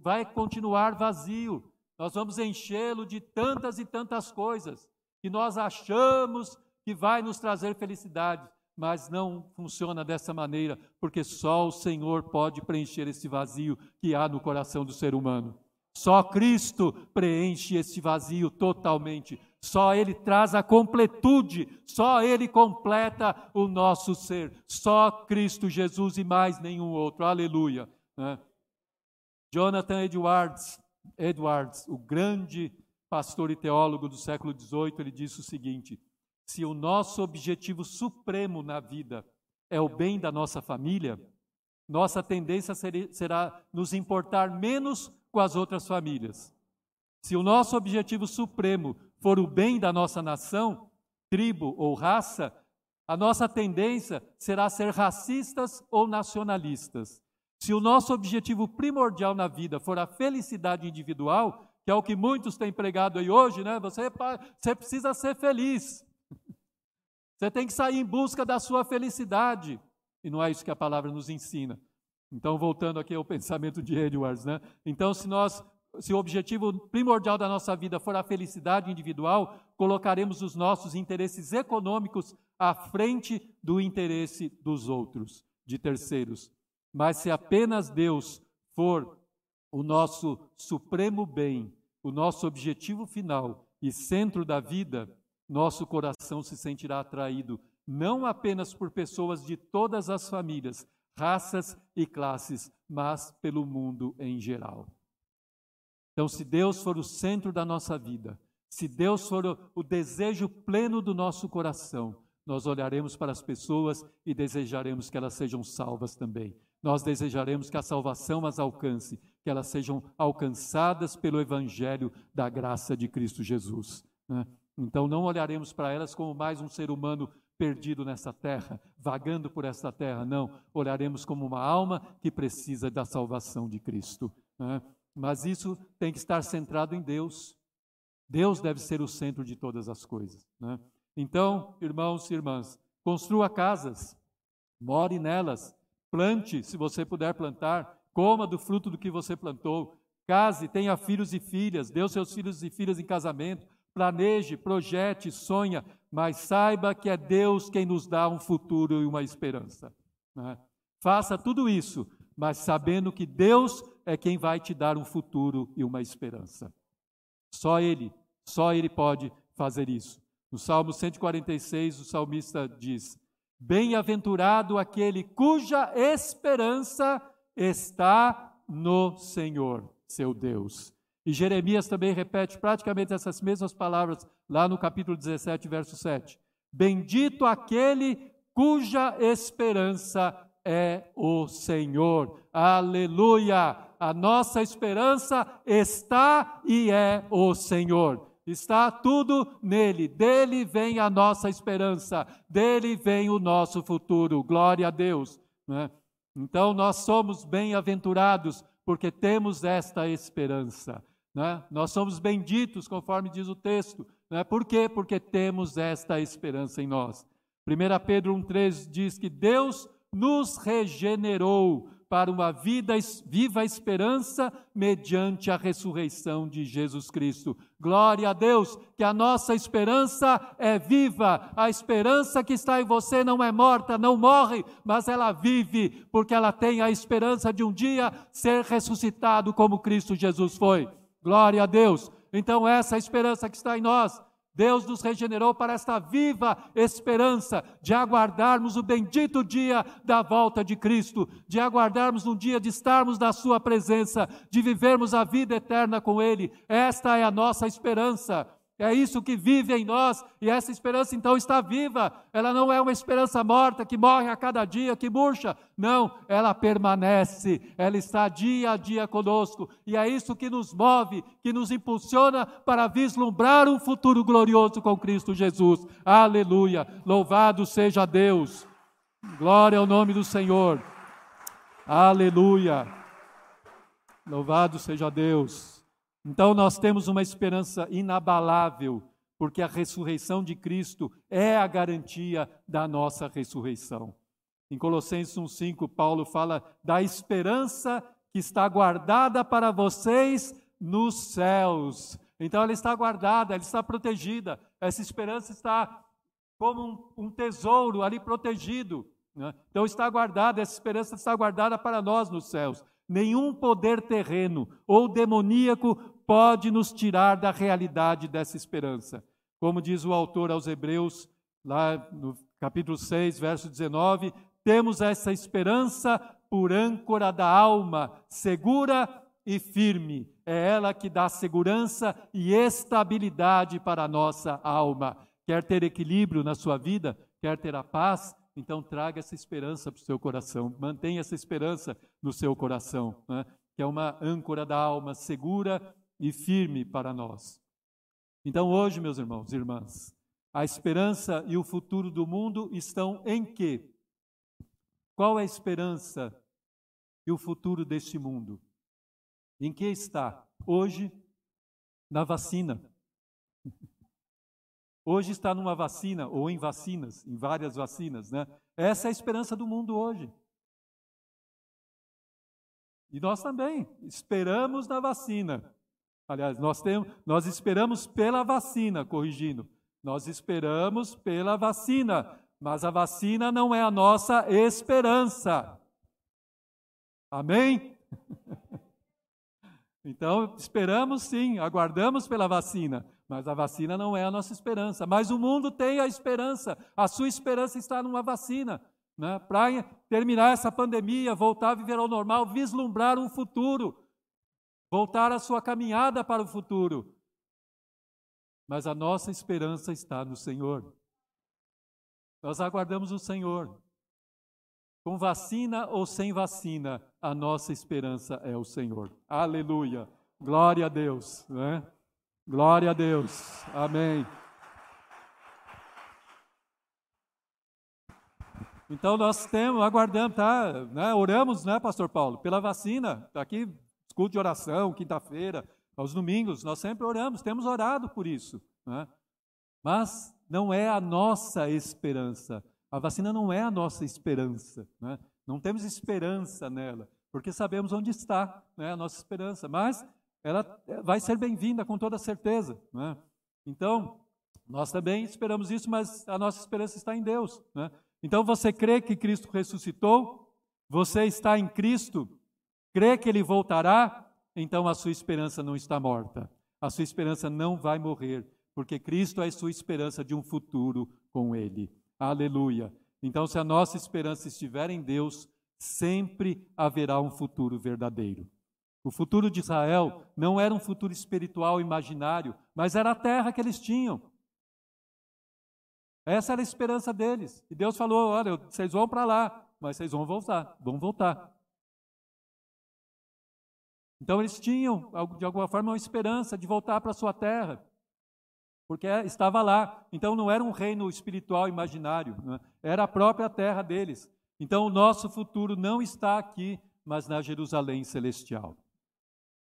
Vai continuar vazio. Nós vamos enchê-lo de tantas e tantas coisas que nós achamos que vai nos trazer felicidade, mas não funciona dessa maneira, porque só o Senhor pode preencher esse vazio que há no coração do ser humano. Só Cristo preenche esse vazio totalmente. Só Ele traz a completude, só Ele completa o nosso ser. Só Cristo Jesus e mais nenhum outro. Aleluia. Né? Jonathan Edwards, Edwards, o grande pastor e teólogo do século XVIII, ele disse o seguinte: se o nosso objetivo supremo na vida é o bem da nossa família, nossa tendência será nos importar menos com as outras famílias. Se o nosso objetivo supremo for o bem da nossa nação, tribo ou raça, a nossa tendência será ser racistas ou nacionalistas. Se o nosso objetivo primordial na vida for a felicidade individual, que é o que muitos têm pregado aí hoje, né? Você, você precisa ser feliz. Você tem que sair em busca da sua felicidade. E não é isso que a palavra nos ensina. Então, voltando aqui ao pensamento de Edwards, né? Então, se nós se o objetivo primordial da nossa vida for a felicidade individual, colocaremos os nossos interesses econômicos à frente do interesse dos outros, de terceiros. Mas se apenas Deus for o nosso supremo bem, o nosso objetivo final e centro da vida, nosso coração se sentirá atraído não apenas por pessoas de todas as famílias, raças e classes, mas pelo mundo em geral. Então, se Deus for o centro da nossa vida, se Deus for o, desejo pleno do nosso coração, nós olharemos para as pessoas e desejaremos que elas sejam salvas também. Nós desejaremos que a salvação as alcance, que elas sejam alcançadas pelo Evangelho da graça de Cristo Jesus. Né? Então, não olharemos para elas como mais um ser humano perdido nessa terra, vagando por essa terra. Não, olharemos como uma alma que precisa da salvação de Cristo. Né? Mas isso tem que estar centrado em Deus. Deus deve ser o centro de todas as coisas. Né? Então, irmãos e irmãs, construa casas, more nelas, plante, se você puder plantar, coma do fruto do que você plantou, case, tenha filhos e filhas, dê seus filhos e filhas em casamento, planeje, projete, sonha, mas saiba que é Deus quem nos dá um futuro e uma esperança. Né? Faça tudo isso, mas sabendo que Deus é quem vai te dar um futuro e uma esperança. Só Ele, só Ele pode fazer isso. No Salmo 146, o salmista diz: Bem-aventurado aquele cuja esperança está no Senhor, seu Deus. E Jeremias também repete praticamente essas mesmas palavras lá no capítulo 17, verso 7. Bendito aquele cuja esperança é o Senhor. Aleluia! A nossa esperança está e é o Senhor. Está tudo nele. Dele vem a nossa esperança. Dele vem o nosso futuro. Glória a Deus. Né? Então nós somos bem-aventurados porque temos esta esperança. Né? Nós somos benditos, conforme diz o texto. Né? Por quê? Porque temos esta esperança em nós. 1 Pedro 1,3 diz que Deus nos regenerou para uma vida viva esperança mediante a ressurreição de Jesus Cristo. Glória a Deus, que a nossa esperança é viva. A esperança que está em você não é morta, não morre, mas ela vive, porque ela tem a esperança de um dia ser ressuscitado como Cristo Jesus foi. Glória a Deus. Então, essa é esperança que está em nós. Deus nos regenerou para esta viva esperança de aguardarmos o bendito dia da volta de Cristo, de aguardarmos um dia de estarmos na Sua presença, de vivermos a vida eterna com Ele. Esta é a nossa esperança. É isso que vive em nós e essa esperança então está viva. Ela não é uma esperança morta que morre a cada dia, que murcha. Não, ela permanece. Ela está dia a dia conosco e é isso que nos move, que nos impulsiona para vislumbrar um futuro glorioso com Cristo Jesus. Aleluia! Louvado seja Deus. Glória ao nome do Senhor. Aleluia! Louvado seja Deus. Então nós temos uma esperança inabalável, porque a ressurreição de Cristo é a garantia da nossa ressurreição. Em Colossenses 1:5, Paulo fala da esperança que está guardada para vocês nos céus. Então ela está guardada, ela está protegida. Essa esperança está como um, um tesouro ali protegido. Né? Então está guardada, essa esperança está guardada para nós nos céus. Nenhum poder terreno ou demoníaco pode nos tirar da realidade dessa esperança. Como diz o autor aos Hebreus, lá no capítulo 6, verso 19, temos essa esperança por âncora da alma, segura e firme. É ela que dá segurança e estabilidade para a nossa alma. Quer ter equilíbrio na sua vida? Quer ter a paz? Então traga essa esperança para o seu coração. Mantenha essa esperança no seu coração, né? que é uma âncora da alma segura e firme para nós. Então, hoje, meus irmãos e irmãs, a esperança e o futuro do mundo estão em quê? Qual é a esperança e o futuro deste mundo? Em que está? Hoje, na vacina. Hoje está numa vacina, ou em vacinas, em várias vacinas, né? Essa é a esperança do mundo hoje. E nós também esperamos na vacina. Aliás, nós, temos, nós esperamos pela vacina, corrigindo. Nós esperamos pela vacina, mas a vacina não é a nossa esperança. Amém? Então, esperamos sim, aguardamos pela vacina, mas a vacina não é a nossa esperança. Mas o mundo tem a esperança, a sua esperança está numa vacina. Né? Para terminar essa pandemia, voltar a viver ao normal, vislumbrar um futuro voltar a sua caminhada para o futuro. Mas a nossa esperança está no Senhor. Nós aguardamos o Senhor. Com vacina ou sem vacina, a nossa esperança é o Senhor. Aleluia. Glória a Deus. Né? Glória a Deus. Amém. Então nós temos, aguardamos, tá? Né? Oramos, né, Pastor Paulo, pela vacina. Está aqui, escudo de oração, quinta-feira, aos domingos, nós sempre oramos, temos orado por isso. Né? Mas não é a nossa esperança. A vacina não é a nossa esperança. Né? Não temos esperança nela, porque sabemos onde está né, a nossa esperança. Mas ela vai ser bem-vinda com toda certeza. Né? Então, nós também esperamos isso, mas a nossa esperança está em Deus. Né? Então você crê que Cristo ressuscitou? Você está em Cristo? Crê que Ele voltará? Então a sua esperança não está morta. A sua esperança não vai morrer, porque Cristo é sua esperança de um futuro com Ele. Aleluia. Então, se a nossa esperança estiver em Deus, sempre haverá um futuro verdadeiro. O futuro de Israel não era um futuro espiritual imaginário, mas era a terra que eles tinham. Essa era a esperança deles. E Deus falou: olha, vocês vão para lá, mas vocês vão voltar, vão voltar. Então eles tinham, de alguma forma, uma esperança de voltar para sua terra, porque estava lá. Então não era um reino espiritual imaginário, né? era a própria terra deles. Então o nosso futuro não está aqui, mas na Jerusalém celestial.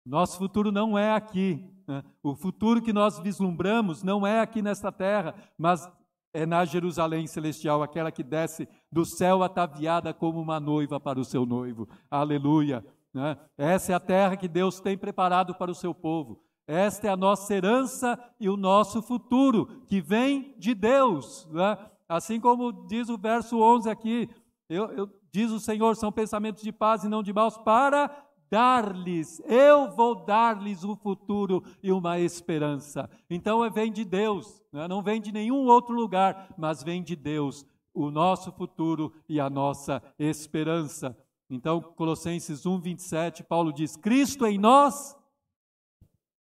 Nosso futuro não é aqui. Né? O futuro que nós vislumbramos não é aqui nesta terra, mas é na Jerusalém celestial, aquela que desce do céu ataviada como uma noiva para o seu noivo. Aleluia. Né? Essa é a terra que Deus tem preparado para o seu povo. Esta é a nossa herança e o nosso futuro, que vem de Deus. Né? Assim como diz o verso 11 aqui, eu, eu, diz o Senhor, são pensamentos de paz e não de maus, para dar-lhes, eu vou dar-lhes um futuro e uma esperança. Então vem de Deus, né? não vem de nenhum outro lugar, mas vem de Deus, o nosso futuro e a nossa esperança. Então, Colossenses 1, 27, Paulo diz: Cristo em nós,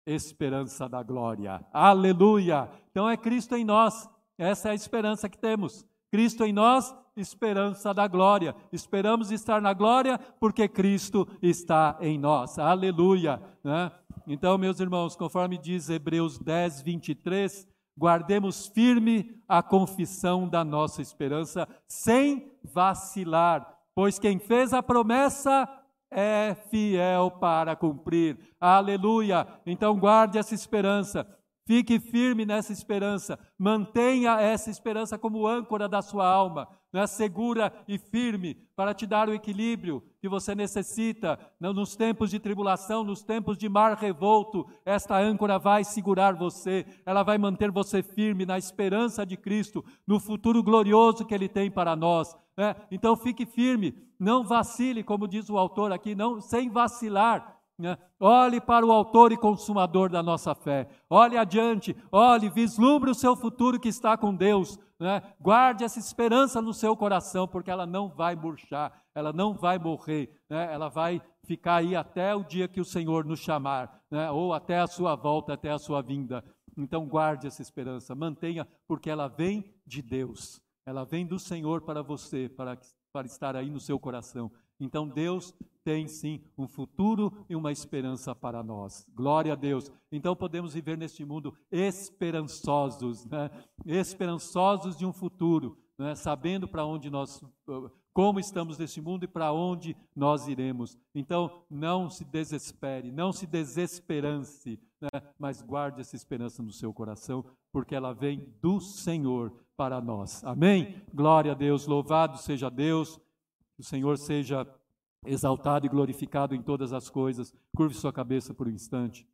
esperança da glória. Aleluia! Então é Cristo em nós, essa é a esperança que temos. Cristo em nós, esperança da glória. Esperamos estar na glória porque Cristo está em nós. Aleluia. Né? Então, meus irmãos, conforme diz Hebreus 10, 23, guardemos firme a confissão da nossa esperança, sem vacilar, pois quem fez a promessa é fiel para cumprir. Aleluia. Então, guarde essa esperança. Fique firme nessa esperança, mantenha essa esperança como âncora da sua alma, né? segura e firme, para te dar o equilíbrio que você necessita nos tempos de tribulação, nos tempos de mar revolto. Esta âncora vai segurar você, ela vai manter você firme na esperança de Cristo, no futuro glorioso que Ele tem para nós. Né? Então fique firme, não vacile, como diz o autor aqui, não sem vacilar? Olhe para o autor e consumador da nossa fé. Olhe adiante, olhe, vislumbre o seu futuro que está com Deus. Né? Guarde essa esperança no seu coração, porque ela não vai murchar, ela não vai morrer, né? ela vai ficar aí até o dia que o Senhor nos chamar, né? ou até a sua volta, até a sua vinda. Então guarde essa esperança, mantenha, porque ela vem de Deus, ela vem do Senhor para você, para, para estar aí no seu coração. Então Deus tem sim um futuro e uma esperança para nós. Glória a Deus. Então podemos viver neste mundo esperançosos, né? esperançosos de um futuro, né? sabendo para onde nós, como estamos neste mundo e para onde nós iremos. Então não se desespere, não se desesperance, né? mas guarde essa esperança no seu coração, porque ela vem do Senhor para nós. Amém? Glória a Deus, louvado seja Deus. O Senhor seja exaltado e glorificado em todas as coisas. Curve sua cabeça por um instante.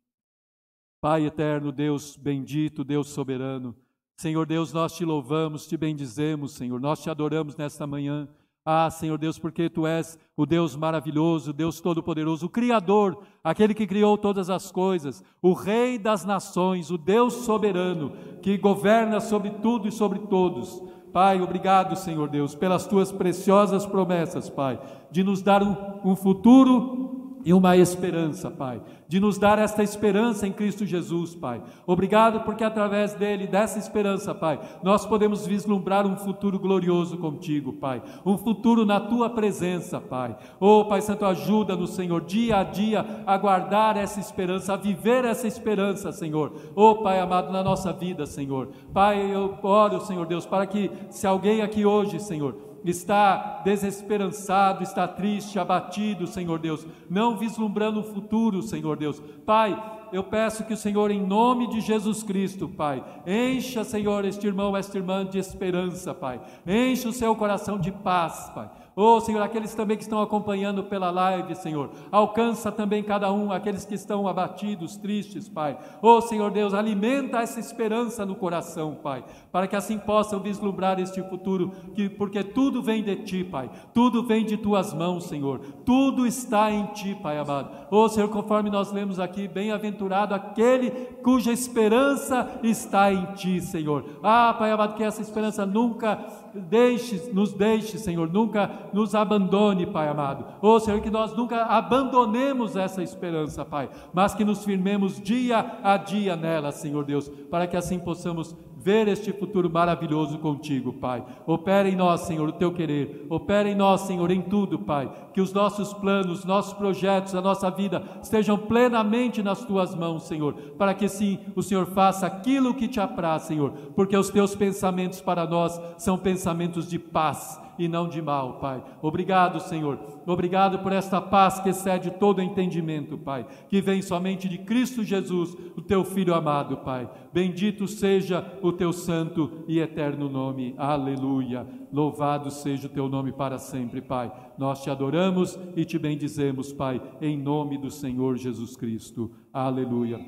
Pai eterno, Deus bendito, Deus soberano, Senhor Deus, nós te louvamos, te bendizemos, Senhor, nós te adoramos nesta manhã. Ah, Senhor Deus, porque tu és o Deus maravilhoso, Deus todo-poderoso, o Criador, aquele que criou todas as coisas, o Rei das nações, o Deus soberano, que governa sobre tudo e sobre todos. Pai, obrigado, Senhor Deus, pelas tuas preciosas promessas, Pai, de nos dar um, futuro e uma esperança, Pai de nos dar esta esperança em Cristo Jesus, Pai. Obrigado porque através dele, dessa esperança, Pai, nós podemos vislumbrar um futuro glorioso contigo, Pai. Um futuro na tua presença, Pai. Oh, Pai Santo, ajuda-nos, Senhor, dia a dia a guardar essa esperança, a viver essa esperança, Senhor. Oh, Pai amado, na nossa vida, Senhor. Pai, eu oro, Senhor Deus, para que se alguém aqui hoje, Senhor, está desesperançado, está triste, abatido, Senhor Deus, não vislumbrando o futuro, Senhor Deus. Pai, eu peço que o Senhor, em nome de Jesus Cristo, Pai, encha, Senhor, este irmão, esta irmã de esperança, Pai. Encha o seu coração de paz, Pai. Oh, Senhor, aqueles também que estão acompanhando pela live, Senhor, alcança também cada um, aqueles que estão abatidos, tristes, Pai. Oh, Senhor Deus, alimenta essa esperança no coração, Pai, para que assim possam vislumbrar este futuro, que, porque tudo vem de Ti, Pai, tudo vem de Tuas mãos, Senhor, tudo está em Ti, Pai amado. Oh, Senhor, conforme nós lemos aqui, bem-aventurado aquele cuja esperança está em Ti, Senhor. Ah, Pai amado, que essa esperança nunca deixe, nos deixe, Senhor, nunca nos abandone, Pai amado. Oh, Senhor, que nós nunca abandonemos essa esperança, Pai, mas que nos firmemos dia a dia nela, Senhor Deus, para que assim possamos ver este futuro maravilhoso contigo, Pai. Opera em nós, Senhor, o teu querer. Opera em nós, Senhor, em tudo, Pai. Que os nossos planos, nossos projetos, a nossa vida estejam plenamente nas tuas mãos, Senhor, para que sim o Senhor faça aquilo que te apraz, Senhor, porque os teus pensamentos para nós são pensamentos de paz e não de mal, Pai. Obrigado, Senhor. Obrigado por esta paz que excede todo entendimento, Pai, que vem somente de Cristo Jesus, o teu filho amado, Pai. Bendito seja o teu santo e eterno nome. Aleluia. Louvado seja o teu nome para sempre, Pai. Nós te adoramos e te bendizemos, Pai, em nome do Senhor Jesus Cristo. Aleluia.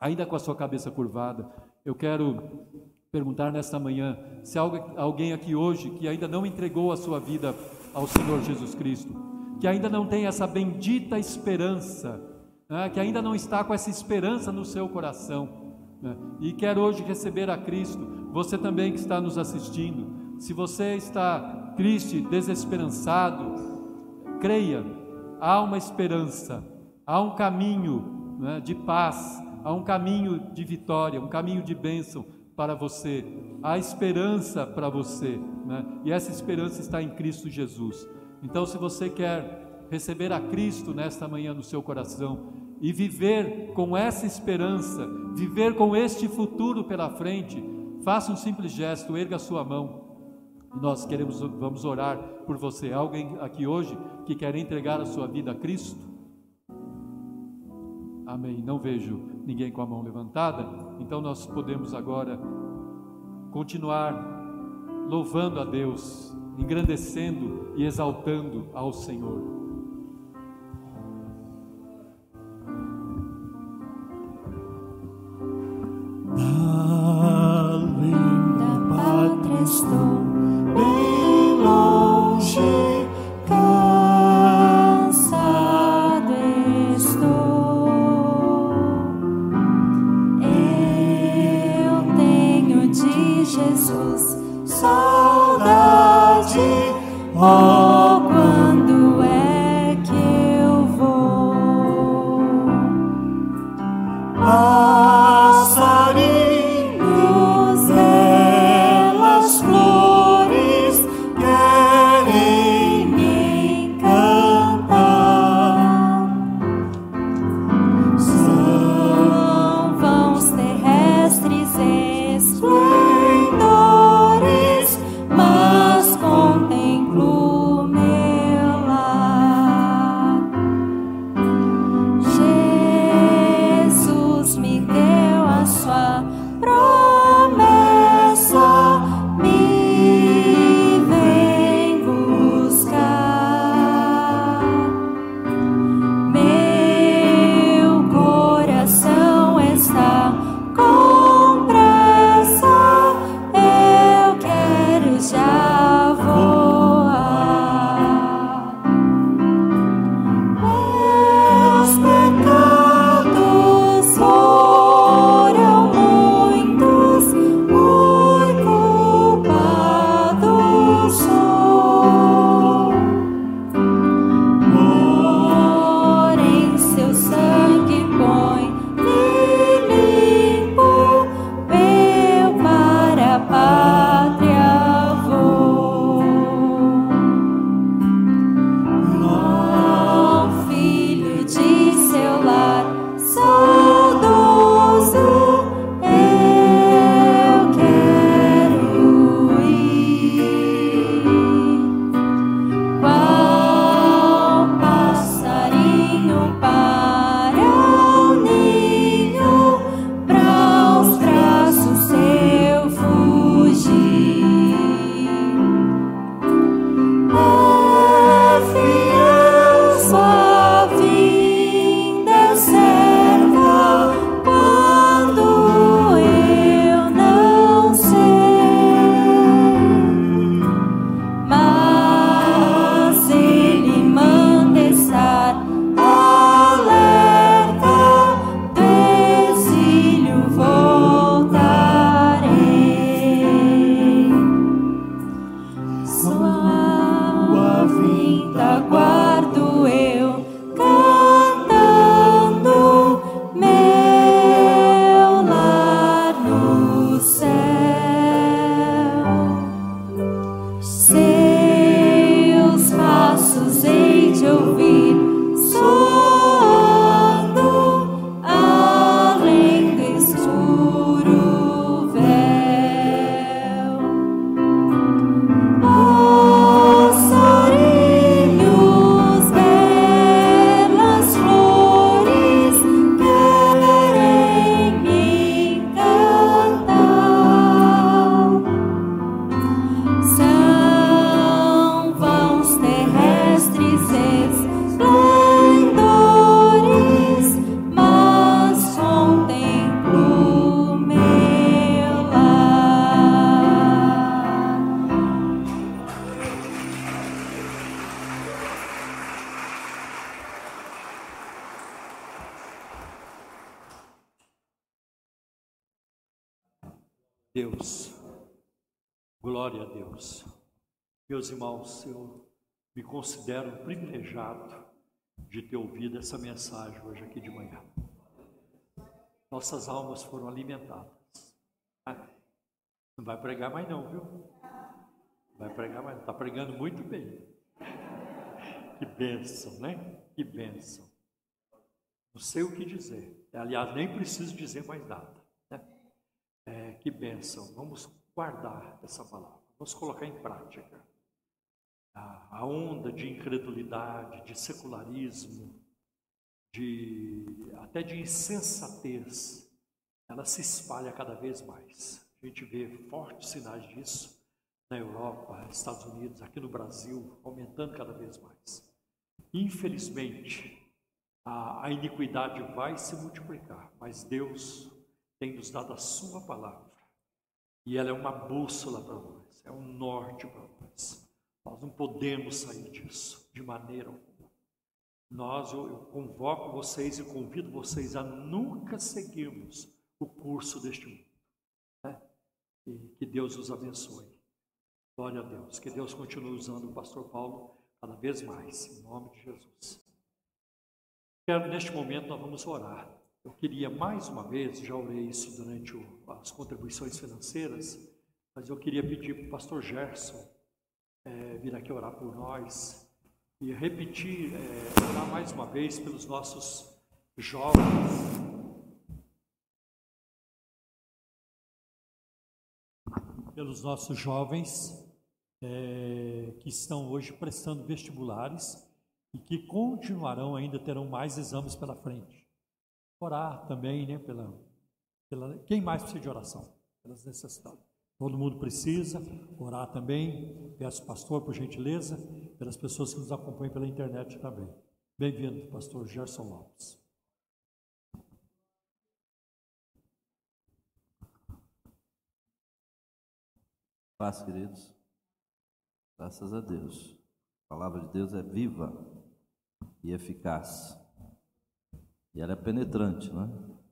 Ainda com a sua cabeça curvada, eu quero perguntar nesta manhã se há alguém aqui hoje que ainda não entregou a sua vida ao Senhor Jesus Cristo, que ainda não tem essa bendita esperança, né, que ainda não está com essa esperança no seu coração né, e quer hoje receber a Cristo. Você também que está nos assistindo, se você está triste, desesperançado, creia, há uma esperança, há um caminho né, de paz, há um caminho de vitória, um caminho de bênção para você, há esperança para você, né? e essa esperança está em Cristo Jesus. Então, se você quer receber a Cristo nesta manhã no seu coração e viver com essa esperança, viver com este futuro pela frente, faça um simples gesto, erga sua mão. Nós queremos, vamos orar por você. Alguém aqui hoje que quer entregar a sua vida a Cristo? Amém. Não vejo ninguém com a mão levantada, então nós podemos agora continuar louvando a Deus, engrandecendo e exaltando ao Senhor. Meus irmãos, eu me considero privilegiado de ter ouvido essa mensagem hoje aqui de manhã. Nossas almas foram alimentadas. Ah, Não vai pregar mais não, viu? Não Vai pregar mais, está pregando muito bem. Que bênção, né? Que bênção. Não sei o que dizer. Aliás, nem preciso dizer mais nada. né? É, que bênção. Vamos guardar essa palavra. Vamos colocar em prática. A, onda de incredulidade, de secularismo, de até de insensatez, ela se espalha cada vez mais. A gente vê fortes sinais disso na Europa, Estados Unidos, aqui no Brasil, aumentando cada vez mais. Infelizmente, a, a iniquidade vai se multiplicar, mas Deus tem nos dado a Sua palavra e ela é uma bússola para nós, é um norte para nós. Nós não podemos sair disso de maneira alguma. Nós, eu, eu convoco vocês e convido vocês a nunca seguirmos o curso deste mundo. né? E que Deus os abençoe. Glória a Deus. Que Deus continue usando o pastor Paulo cada vez mais, em nome de Jesus. Quero, neste momento, nós vamos orar. Eu queria mais uma vez, já orei isso durante o- as contribuições financeiras, mas eu queria pedir para o pastor Gerson eh, vir aqui orar por nós e repetir, eh, orar mais uma vez pelos nossos jovens. Pelos nossos jovens eh, que estão hoje prestando vestibulares e que continuarão ainda, terão mais exames pela frente. Orar também, né, pela, pela quem mais precisa de oração? Pelas necessidades. Todo mundo precisa orar também. Peço, pastor, por gentileza, pelas pessoas que nos acompanham pela internet também. Bem-vindo, pastor Gerson Lopes. Paz, queridos. Graças a Deus. A palavra de Deus é viva e eficaz. E ela é penetrante, não é?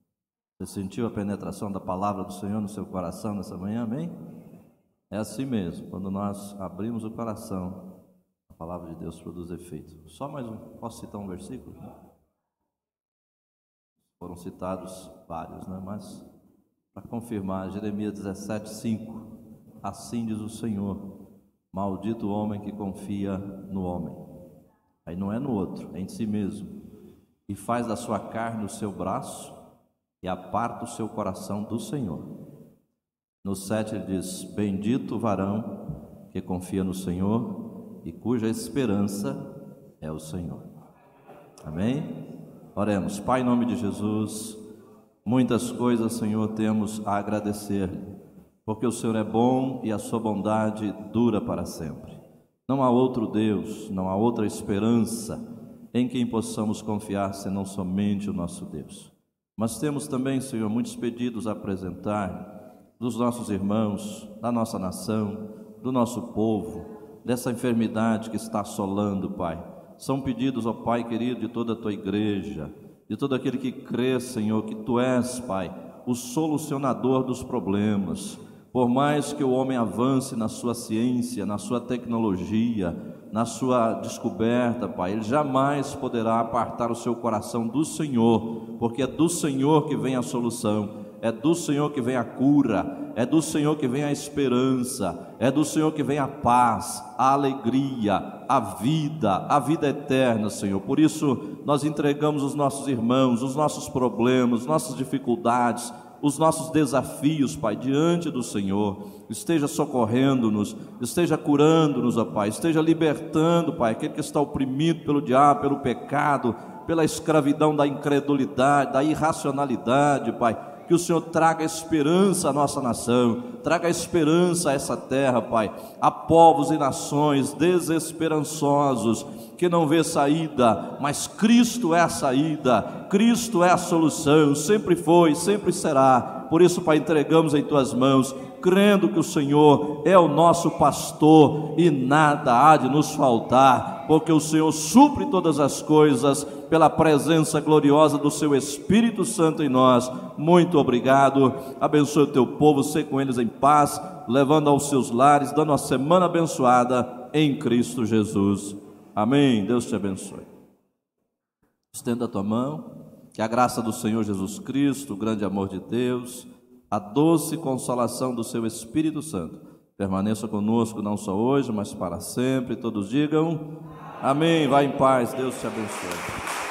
Você sentiu a penetração da palavra do Senhor no seu coração nessa manhã, amém? É assim mesmo, quando nós abrimos o coração, a palavra de Deus produz efeito. Só mais um, posso citar um versículo? Foram citados vários, né? Mas para confirmar, Jeremias 17, 5. Assim diz o Senhor: Maldito o homem que confia no homem. Aí não é no outro, é em si mesmo. E faz da sua carne o seu braço e aparta o seu coração do Senhor. No 7 ele diz: Bendito o varão que confia no Senhor e cuja esperança é o Senhor. Amém? Oremos. Pai, em nome de Jesus, muitas coisas, Senhor, temos a agradecer-lhe, porque o Senhor é bom e a sua bondade dura para sempre. Não há outro Deus, não há outra esperança em quem possamos confiar senão somente o nosso Deus. Mas temos também, Senhor, muitos pedidos a apresentar dos nossos irmãos, da nossa nação, do nosso povo, dessa enfermidade que está assolando, Pai. São pedidos, ó Pai querido, de toda a tua igreja, de todo aquele que crê, Senhor, que tu és, Pai, o solucionador dos problemas. Por mais que o homem avance na sua ciência, na sua tecnologia, na sua descoberta, Pai, ele jamais poderá apartar o seu coração do Senhor, porque é do Senhor que vem a solução, É do Senhor que vem a cura, é do Senhor que vem a esperança, é do Senhor que vem a paz, a alegria, a vida, a vida eterna, Senhor. Por isso, nós entregamos os nossos irmãos, os nossos problemas, nossas dificuldades, os nossos desafios, Pai, diante do Senhor. Esteja socorrendo-nos, esteja curando-nos, ó Pai, esteja libertando, Pai, aquele que está oprimido pelo diabo, pelo pecado, pela escravidão da incredulidade, da irracionalidade, Pai que o Senhor traga esperança à nossa nação, traga esperança a essa terra, Pai, a povos e nações desesperançosos que não vê saída, mas Cristo é a saída, Cristo é a solução, sempre foi, sempre será. Por isso, Pai, entregamos em tuas mãos crendo que o Senhor é o nosso pastor e nada há de nos faltar, porque o Senhor supre todas as coisas pela presença gloriosa do seu Espírito Santo em nós. Muito obrigado. Abençoe o teu povo, ser com eles em paz, levando aos seus lares, dando uma semana abençoada em Cristo Jesus. Amém. Deus te abençoe. Estenda a tua mão. Que a graça do Senhor Jesus Cristo, o grande amor de Deus, a doce consolação do seu Espírito Santo permaneça conosco não só hoje, mas para sempre. Todos digam amém. Vá em paz. Deus te abençoe.